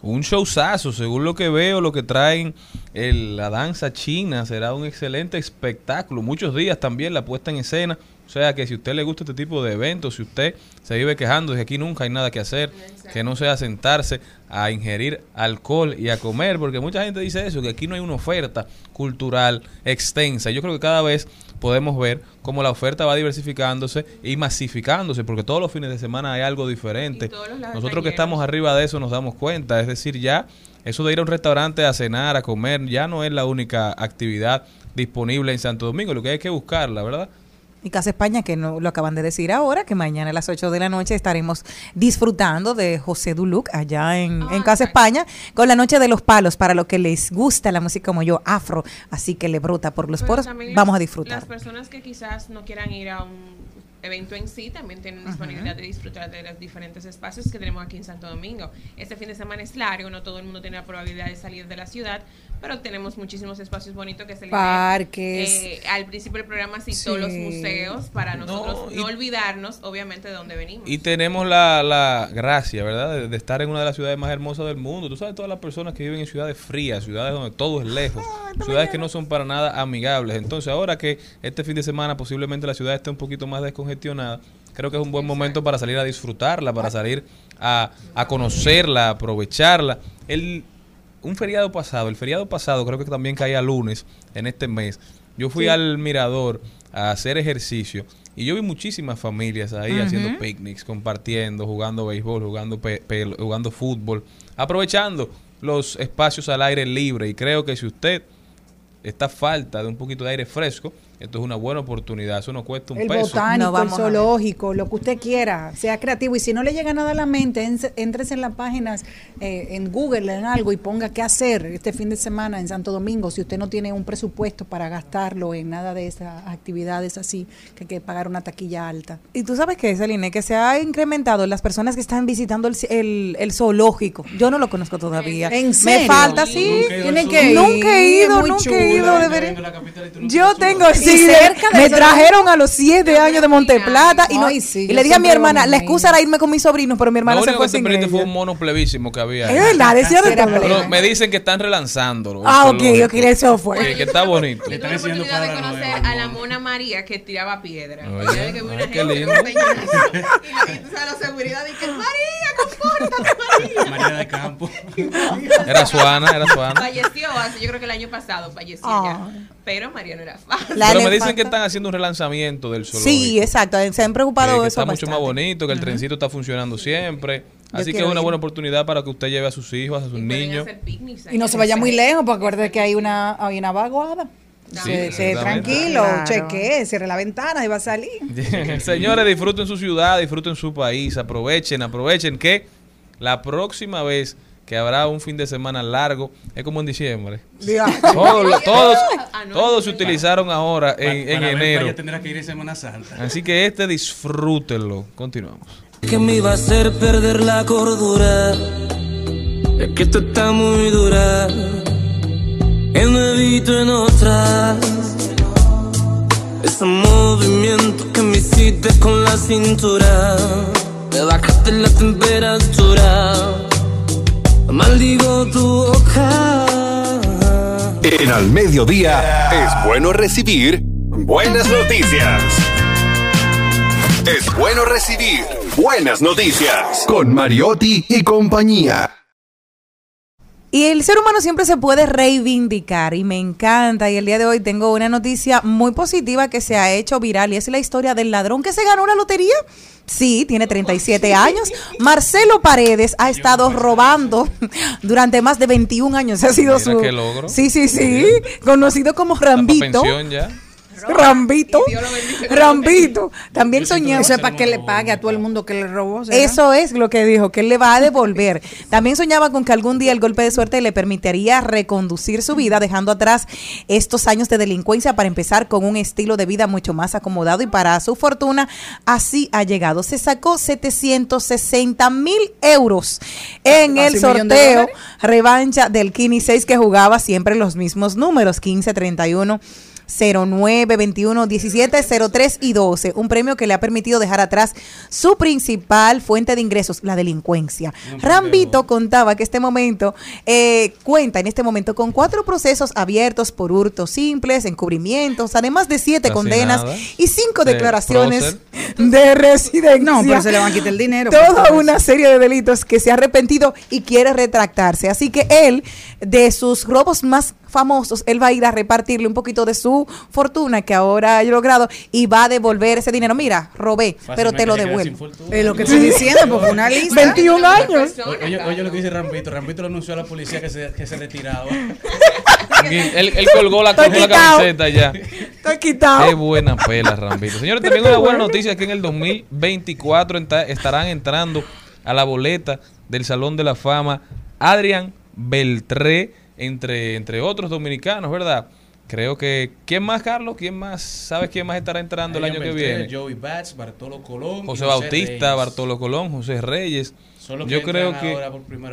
Un showzazo, según lo que veo, lo que traen la danza china será un excelente espectáculo. Muchos días también la puesta en escena O sea que si usted le gusta este tipo de eventos, si usted se vive quejando de que aquí nunca hay nada que hacer, que no sea sentarse a ingerir alcohol y a comer, porque mucha gente dice eso, que aquí no hay una oferta cultural extensa. Yo creo que cada vez podemos ver cómo la oferta va diversificándose y masificándose, porque todos los fines de semana hay algo diferente. Nosotros que estamos arriba de eso nos damos cuenta, es decir, ya eso de ir a un restaurante a cenar, a comer, ya no es la única actividad disponible en Santo Domingo, lo que hay que buscarla, ¿verdad? Y Casa España, que no, lo acaban de decir ahora, que mañana a las 8 de la noche estaremos disfrutando de José Duluc allá en, en Casa España con la Noche de los Palos para lo que les gusta la música como yo, afro, así que le brota por los Pero poros, vamos a disfrutar. Las personas que quizás no quieran ir a un evento en sí también tienen disponibilidad de disfrutar de los diferentes espacios que tenemos aquí en Santo Domingo. Este fin de semana es largo, no todo el mundo tiene la probabilidad de salir de la ciudad, pero tenemos muchísimos espacios bonitos que se le Parques. eh, al principio del programa citó Sí. los museos para nosotros no, y- olvidarnos, obviamente, de dónde venimos. Y tenemos la, la gracia, ¿verdad? De, de estar en una de las ciudades más hermosas del mundo. Tú sabes, todas las personas que viven en ciudades frías, ciudades donde todo es lejos, ciudades que no son para nada amigables. Entonces, ahora que este fin de semana posiblemente la ciudad esté un poquito más descongestionada, creo que es un buen momento para salir a disfrutarla, para salir a, a conocerla, a aprovecharla. El, un feriado pasado, el feriado pasado creo que también caía lunes en este mes. Yo fui Sí. al mirador a hacer ejercicio y yo vi muchísimas familias ahí haciendo picnics, compartiendo, jugando béisbol, jugando, pe- jugando fútbol, aprovechando los espacios al aire libre. Y creo que si usted está falta de un poquito de aire fresco, esto es una buena oportunidad. Eso no cuesta un El peso. botánico, el zoológico, lo que usted quiera, sea creativo. Y si no le llega nada a la mente, en- entres en las páginas, eh, en Google, en algo, y ponga qué hacer este fin de semana en Santo Domingo. Si usted no tiene un presupuesto para gastarlo en nada de esas actividades así, que hay que pagar una taquilla alta. Y tú sabes que, Celine, que se ha incrementado las personas que están visitando el, el- el zoológico. Yo no lo conozco todavía. ¿En Me serio? falta, sí. Nunca he ido al Tienen que ir. zoológico. Nunca he ido, nunca he ido. Yo tengo, Y sí, cerca de me eso, trajeron a los siete años de Monteplata y, no, Ay, sí, y yo le dije a mi siempre hermana, la excusa era irme con mis sobrinos, pero mi hermana Lo se único fue que te sin perdiste fue ella. un mono plebísimo que había. ahí. Es verdad, decía de todo. Pero me dicen que están relanzándolo. el Ah, ok, zoológico. ok, eso fue. Que, que está bonito. Tuve la oportunidad de conocer a la mona María que tiraba piedra. Oye, que vi una ay, qué gente lindo. con señores y, y, y tú sabes, la seguridad que María, compórtate, María. María de Campo. Era Suana, era Suana. Falleció hace, yo creo que el año pasado falleció Ah. Pero María no era fácil. Pero me dicen que están haciendo un relanzamiento del zoológico. Sí, exacto, se han preocupado de eso está mucho más bonito, que el trencito está funcionando siempre. Así que es una ir. buena oportunidad para que usted lleve a sus hijos, a sus niños. Y no se vaya muy lejos, porque acuérdate que hay una, hay una vaguada. Sí, exactamente. tranquilo, Claro. cheque, cierre la ventana y va a salir. Señores, disfruten su ciudad, disfruten su país, aprovechen, aprovechen que la próxima vez que habrá un fin de semana largo es como en diciembre. Todos, todos, todos se utilizaron ahora en, en enero. tendrá que ir en Semana Santa. Así que este disfrútenlo. Continuamos. que me iba a hacer perder la cordura. Es que esto está muy dura. En evito en otras. Ese movimiento que me hiciste con la cintura. Me bajaste la temperatura. Maldigo tu boca. En Al Mediodía es bueno recibir buenas noticias. Es bueno recibir buenas noticias con Mariotti y compañía. Y el ser humano siempre se puede reivindicar y me encanta. Y el día de hoy tengo una noticia muy positiva que se ha hecho viral y es la historia del ladrón que se ganó la lotería. Sí, tiene 37 años. Marcelo Paredes ha estado robando durante más de 21 años. Ha sido Mira su. qué logro. Sí, sí, sí. Conocido como Rambito. pensión ya. Rambito. Rambito. También soñaba. Eso es para que le pague a todo el mundo que le robó. ¿será? Eso es lo que dijo, que él le va a devolver. También soñaba con que algún día el golpe de suerte le permitiría reconducir su vida, dejando atrás estos años de delincuencia para empezar con un estilo de vida mucho más acomodado y para su fortuna así ha llegado. Se sacó 760 mil euros en el sorteo revancha del Kini 6 que jugaba siempre los mismos números, 15, 31. 09 21 17 03 y 12. Un premio que le ha permitido dejar atrás su principal fuente de ingresos, la delincuencia. Rambito contaba que este momento eh, cuenta en este momento con cuatro procesos abiertos por hurtos simples, encubrimientos, además de siete Casi condenas nada. y cinco De declaraciones prócer. de residencia. No, pero se le van a quitar el dinero. Toda una serie de delitos que se ha arrepentido y quiere retractarse. Así que él, de sus robos más famosos, él va a ir a repartirle un poquito de su fortuna que ahora ha logrado y va a devolver ese dinero. Mira, robé, pero te lo devuelvo. Es lo que estoy diciendo, porque una lista. 21 años. Oye, oye lo que dice Rampito. Rampito le anunció a la policía que se, que se retiraba. Él, él colgó la, colgó la camiseta ya. Estoy quitado. Qué buena pela, Rambito. Señores, también una buena noticia es que en el 2024 enta- estarán entrando a la boleta del Salón de la Fama Adrián Beltré, entre, entre otros dominicanos, ¿verdad? Creo que... ¿Quién más, Carlos? ¿Quién más? ¿Sabes quién más estará entrando el año que viene? Joey Bats, Bartolo Colón. José Bautista, Reyes. Bartolo Colón, José Reyes. Son los Yo creo que,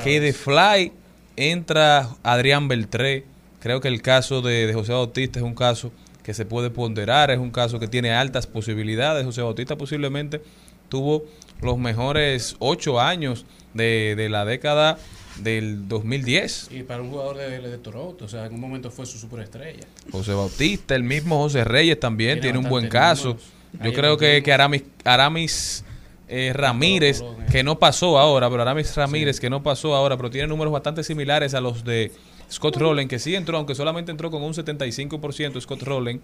que de. Fly entra Adrián Beltré. Creo que el caso de, de José Bautista es un caso que se puede ponderar, es un caso que tiene altas posibilidades. José Bautista posiblemente tuvo los mejores ocho años de, de la década del 2010. Y para un jugador de, de Toronto, o sea, en algún momento fue su superestrella. José Bautista, el mismo José Reyes también Tiene tiene, un buen caso. números. Yo Ahí creo que, que Aramis, Aramis eh, Ramírez, que no pasó ahora, pero Aramis Ramírez, que no pasó ahora, pero tiene números bastante similares a los de Scott Rowland, que sí entró, aunque solamente entró con un 75% Scott Rowland.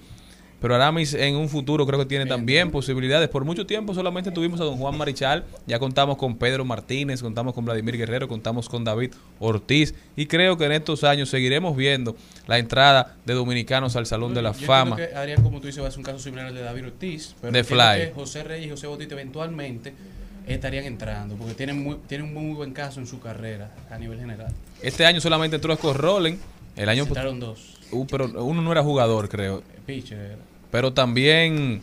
Pero Aramis en un futuro creo que tiene también posibilidades. Por mucho tiempo solamente tuvimos a don Juan Marichal, ya contamos con Pedro Martínez, contamos con Vladimir Guerrero, contamos con David Ortiz y creo que en estos años seguiremos viendo la entrada de dominicanos al Salón de la Yo Fama. que Adrián, como tú dices, va a ser un caso similar al de David Ortiz. Pero De Fly. que José Reyes y José Bautista eventualmente estarían entrando, porque tienen, muy, tienen un muy buen caso en su carrera a nivel general. Este año solamente entró Scott Rowland. El año dos. Uh, pero uno no era jugador, creo. Pitcher era. Pero también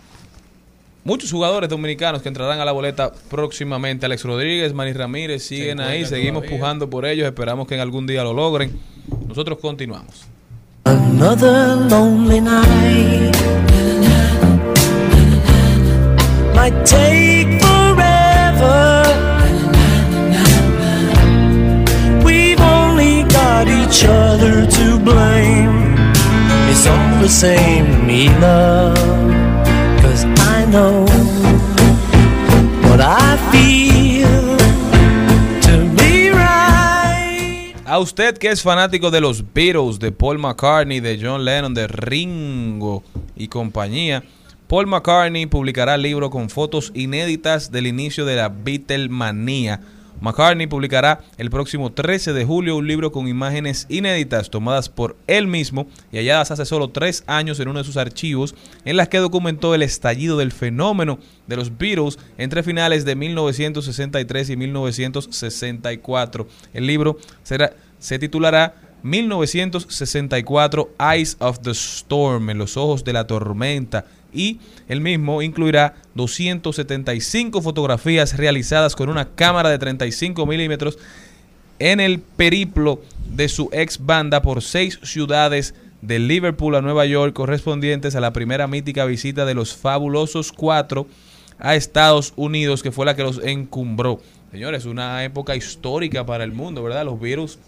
muchos jugadores dominicanos que entrarán a la boleta próximamente. Alex Rodríguez, Manny Ramírez siguen ahí. Seguimos todavía. pujando por ellos. Esperamos que en algún día lo logren. Nosotros continuamos. Another lonely night might take forever. We've only got each other to blame. All the same love. Cause I know what I feel. A usted que es fanático de los Beatles, de Paul McCartney, de John Lennon, de Ringo y compañía, Paul McCartney publicará libro con fotos inéditas del inicio de la Beatlemanía. McCartney publicará el próximo 13 de julio un libro con imágenes inéditas tomadas por él mismo y halladas hace solo tres años en uno de sus archivos, en las que documentó el estallido del fenómeno de los Beatles entre finales de 1963 y 1964. El libro será, se titulará 1964 Eyes of the Storm, en los ojos de la tormenta, y el mismo incluirá 275 fotografías realizadas con una cámara de 35 milímetros en el periplo de su ex banda por seis ciudades de Liverpool a Nueva York correspondientes a la primera mítica visita de los fabulosos cuatro a Estados Unidos que fue la que los encumbró. Señores, una época histórica para el mundo, ¿verdad? Los virus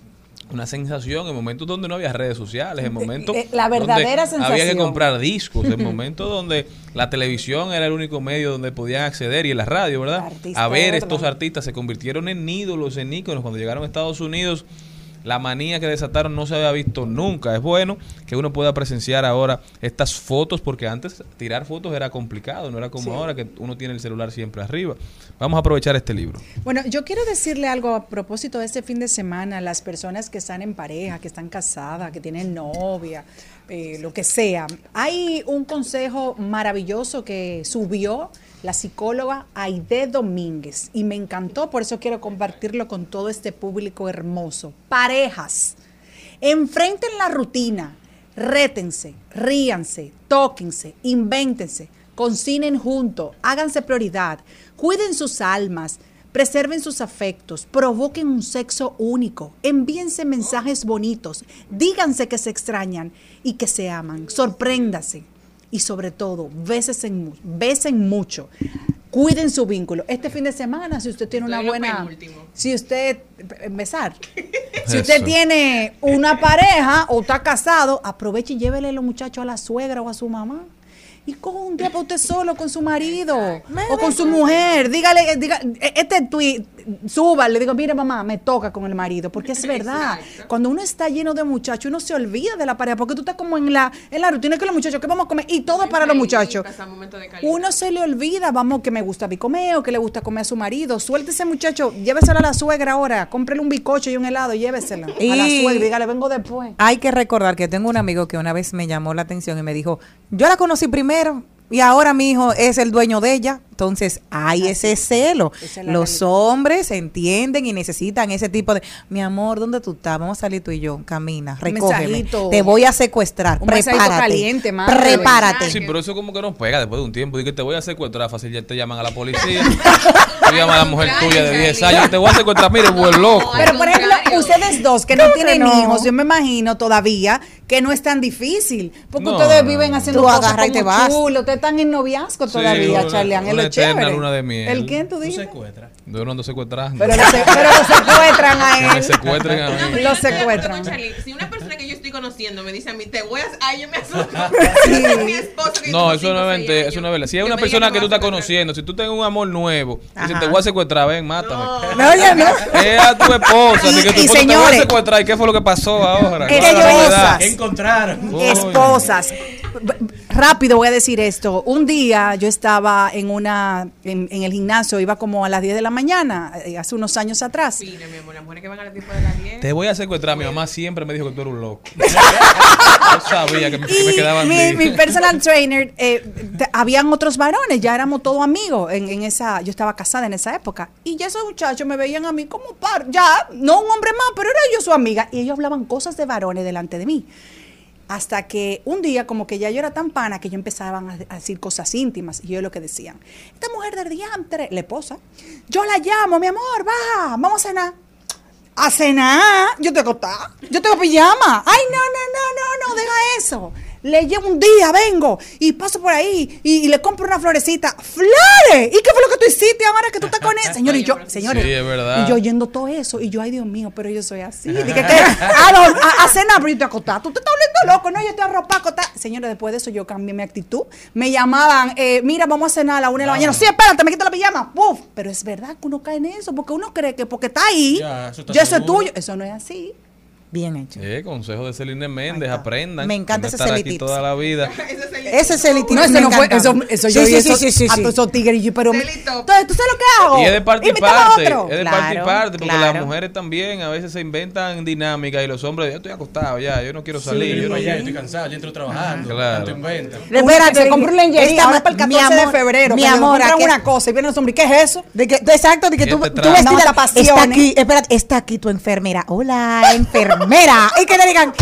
una sensación en momentos donde no había redes sociales, en momentos eh, la donde verdadera había que sensación. comprar discos, en momentos donde la televisión era el único medio donde podían acceder y en la radio, ¿verdad? Artista a ver estos artistas se convirtieron en ídolos, en íconos cuando llegaron a Estados Unidos. La manía que desataron no se había visto nunca. Es bueno que uno pueda presenciar ahora estas fotos, porque antes tirar fotos era complicado, no era como Sí. ahora que uno tiene el celular siempre arriba. Vamos a aprovechar este libro. Bueno, yo quiero decirle algo a propósito de este fin de semana, las personas que están en pareja, que están casadas, que tienen novia, eh, lo que sea. Hay un consejo maravilloso que subió la psicóloga Aide Domínguez y me encantó, por eso quiero compartirlo con todo este público hermoso. Parejas, enfrenten la rutina, rétense, ríanse, tóquense, invéntense, concinen juntos, háganse prioridad, cuiden sus almas, preserven sus afectos, provoquen un sexo único, envíense mensajes bonitos, díganse que se extrañan y que se aman, sorpréndase. Y sobre todo, besen, besen mucho. Cuiden su vínculo. Este fin de semana, si usted tiene una buena... Si usted... eh, Besar. Si usted Eso. tiene una pareja o está casado, aproveche y llévele a los muchachos a la suegra o a su mamá. Y coja un día para usted solo con su marido o con su mujer. Dígale, diga, este tweet, suba, le digo, mire mamá, me toca con el marido. Porque es verdad. Cuando uno está lleno de muchachos, uno se olvida de la pareja. Porque tú estás como en la, en la rutina que los muchachos, que vamos a comer? Y todo para los muchachos. Uno se le olvida, vamos, que me gusta a mí comer o que le gusta comer a su marido. Suelte ese muchacho, lléveselo a la suegra ahora. Cómprele un bicocho y un helado, lléveselo a la Y- suegra. y Dígale, vengo después. Hay que recordar que tengo un amigo que una vez me llamó la atención y me dijo, yo la conocí primero y ahora mi hijo es el dueño de ella. Entonces hay ese celo. Es Los hombres entienden y necesitan ese tipo de, mi amor, ¿dónde tú estás? Vamos a salir tú y yo, camina, recógeme. mensajito. Te voy a secuestrar, Un mensajito prepárate. caliente, madre. Prepárate. Sí, pero eso como que nos pega después de un tiempo. Dice que te voy a secuestrar fácil, ya te llaman a la policía. Tú llamas a la mujer tuya de 10 años, te voy a secuestrar, mire, buen loco. Pero por ejemplo, ustedes dos que no tienen no. hijos, yo me imagino todavía que no es tan difícil, porque No, ustedes no, viven haciendo Tú cosas y te vas. chulo, están en noviazgo Sí, todavía, una- Charlean, es una lo eterna chévere. luna de miel. ¿El quién tú dices? Yo no ando secuestrando. Pero lo, se- pero lo secuestran a Que él. me secuestren a mí. Lo secuestran. Si una persona que yo estoy conociendo me dice a mí, te voy a. Ay, yo me asusto. Es mi esposo que No, eso no es eso no es verdad. Si es Que una persona que tú estás conociendo, si tú tienes un amor nuevo, dice, te voy a secuestrar, ven, mátame. No, ya no. Es a tu esposa, que tu Y- y esposa te voy a señores, secuestrar. ¿Y qué fue lo que pasó ahora? Es ¿Cuál es la que encontraron? Esposas. Rápido voy a decir esto. Un día yo estaba en una en, en el gimnasio, iba como a las 10 de la mañana, eh, hace unos años atrás. Mira, mi amor, las mujeres que van a las 10 de las 10. Te voy a secuestrar. Mi mamá siempre me dijo que tú eres un loco. Yo sabía que me, que me Y quedaban mi, mi personal trainer, eh, te- habían otros varones, ya éramos todos amigos en, en esa, yo estaba casada en esa época. Y ya esos muchachos me veían a mí como par, ya, no un hombre más, pero era yo su amiga. Y ellos hablaban cosas de varones delante de mí. Hasta que un día, como que ya yo era tan pana, que yo empezaban a, decir cosas íntimas. Y yo lo que decían, esta mujer del diantre, la esposa, yo la llamo, mi amor, baja, vamos a cenar. A cenar, yo tengo acostada, yo tengo pijama. Ay, no, no, no, no, no, deja eso. Le llevo un día, vengo y paso por ahí y, y le compro una florecita. ¡Flores! ¿Y qué fue lo que tú hiciste ahora que tú estás con él? Señor, y yo, señores, Sí, es verdad. y yo oyendo todo eso, y yo, ay Dios mío, pero yo soy así. Dije, ¿qué? A, a, a cenar, pero yo estoy acostada. Tú te estás volviendo loco, no, yo estoy arropada, acostada. Señores, después de eso yo cambié mi actitud. Me llamaban, eh, mira, vamos a cenar a la una de la mañana. Sí, espérate, me quito la pijama. Puf. Pero es verdad que uno cae en eso, porque uno cree que porque está ahí, Ya, eso está ya eso es tuyo. Eso no es así. Bien hecho. Eh, consejo de Celine Méndez, aprendan. Me encanta ese no estar aquí celitito. toda la vida. Ese es el No, eso no fue, eso, eso yo sí, y sí, eso, sí, sí, a sí. todos esos tigres, y yo, pero, entonces, ¿tú sabes lo que hago? Y es de parte y parte, otro. es de Claro, parte y parte, porque claro. las mujeres también a veces se inventan dinámicas y los hombres, yo estoy acostado ya, yo no quiero salir. Sí, yo no ya estoy cansado, yo entro trabajando. Claro. Tanto inventan. Espérate, se compró un lingerie Esta ahora ma- para el mi 14 de amor, febrero. mi amor, compran ¿a qué- una cosa y viene ¿qué es eso? De que, exacto, de que ¿Qué tú, te tú vestida, No, tapaciones. está aquí, espérate, está aquí tu enfermera. Hola, enfermera. Y que te digan,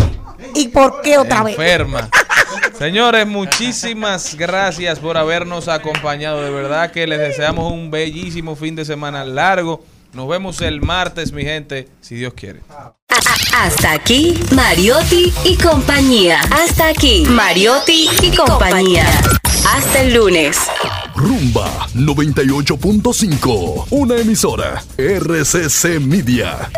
¿y por qué otra vez? Enferma. Señores, muchísimas gracias por habernos acompañado. De verdad que les deseamos un bellísimo fin de semana largo. Nos vemos el martes, mi gente, si Dios quiere. Hasta aquí, Mariotti y compañía. Hasta aquí, Mariotti y compañía. Hasta el lunes. Rumba 98.5, una emisora RCC Media.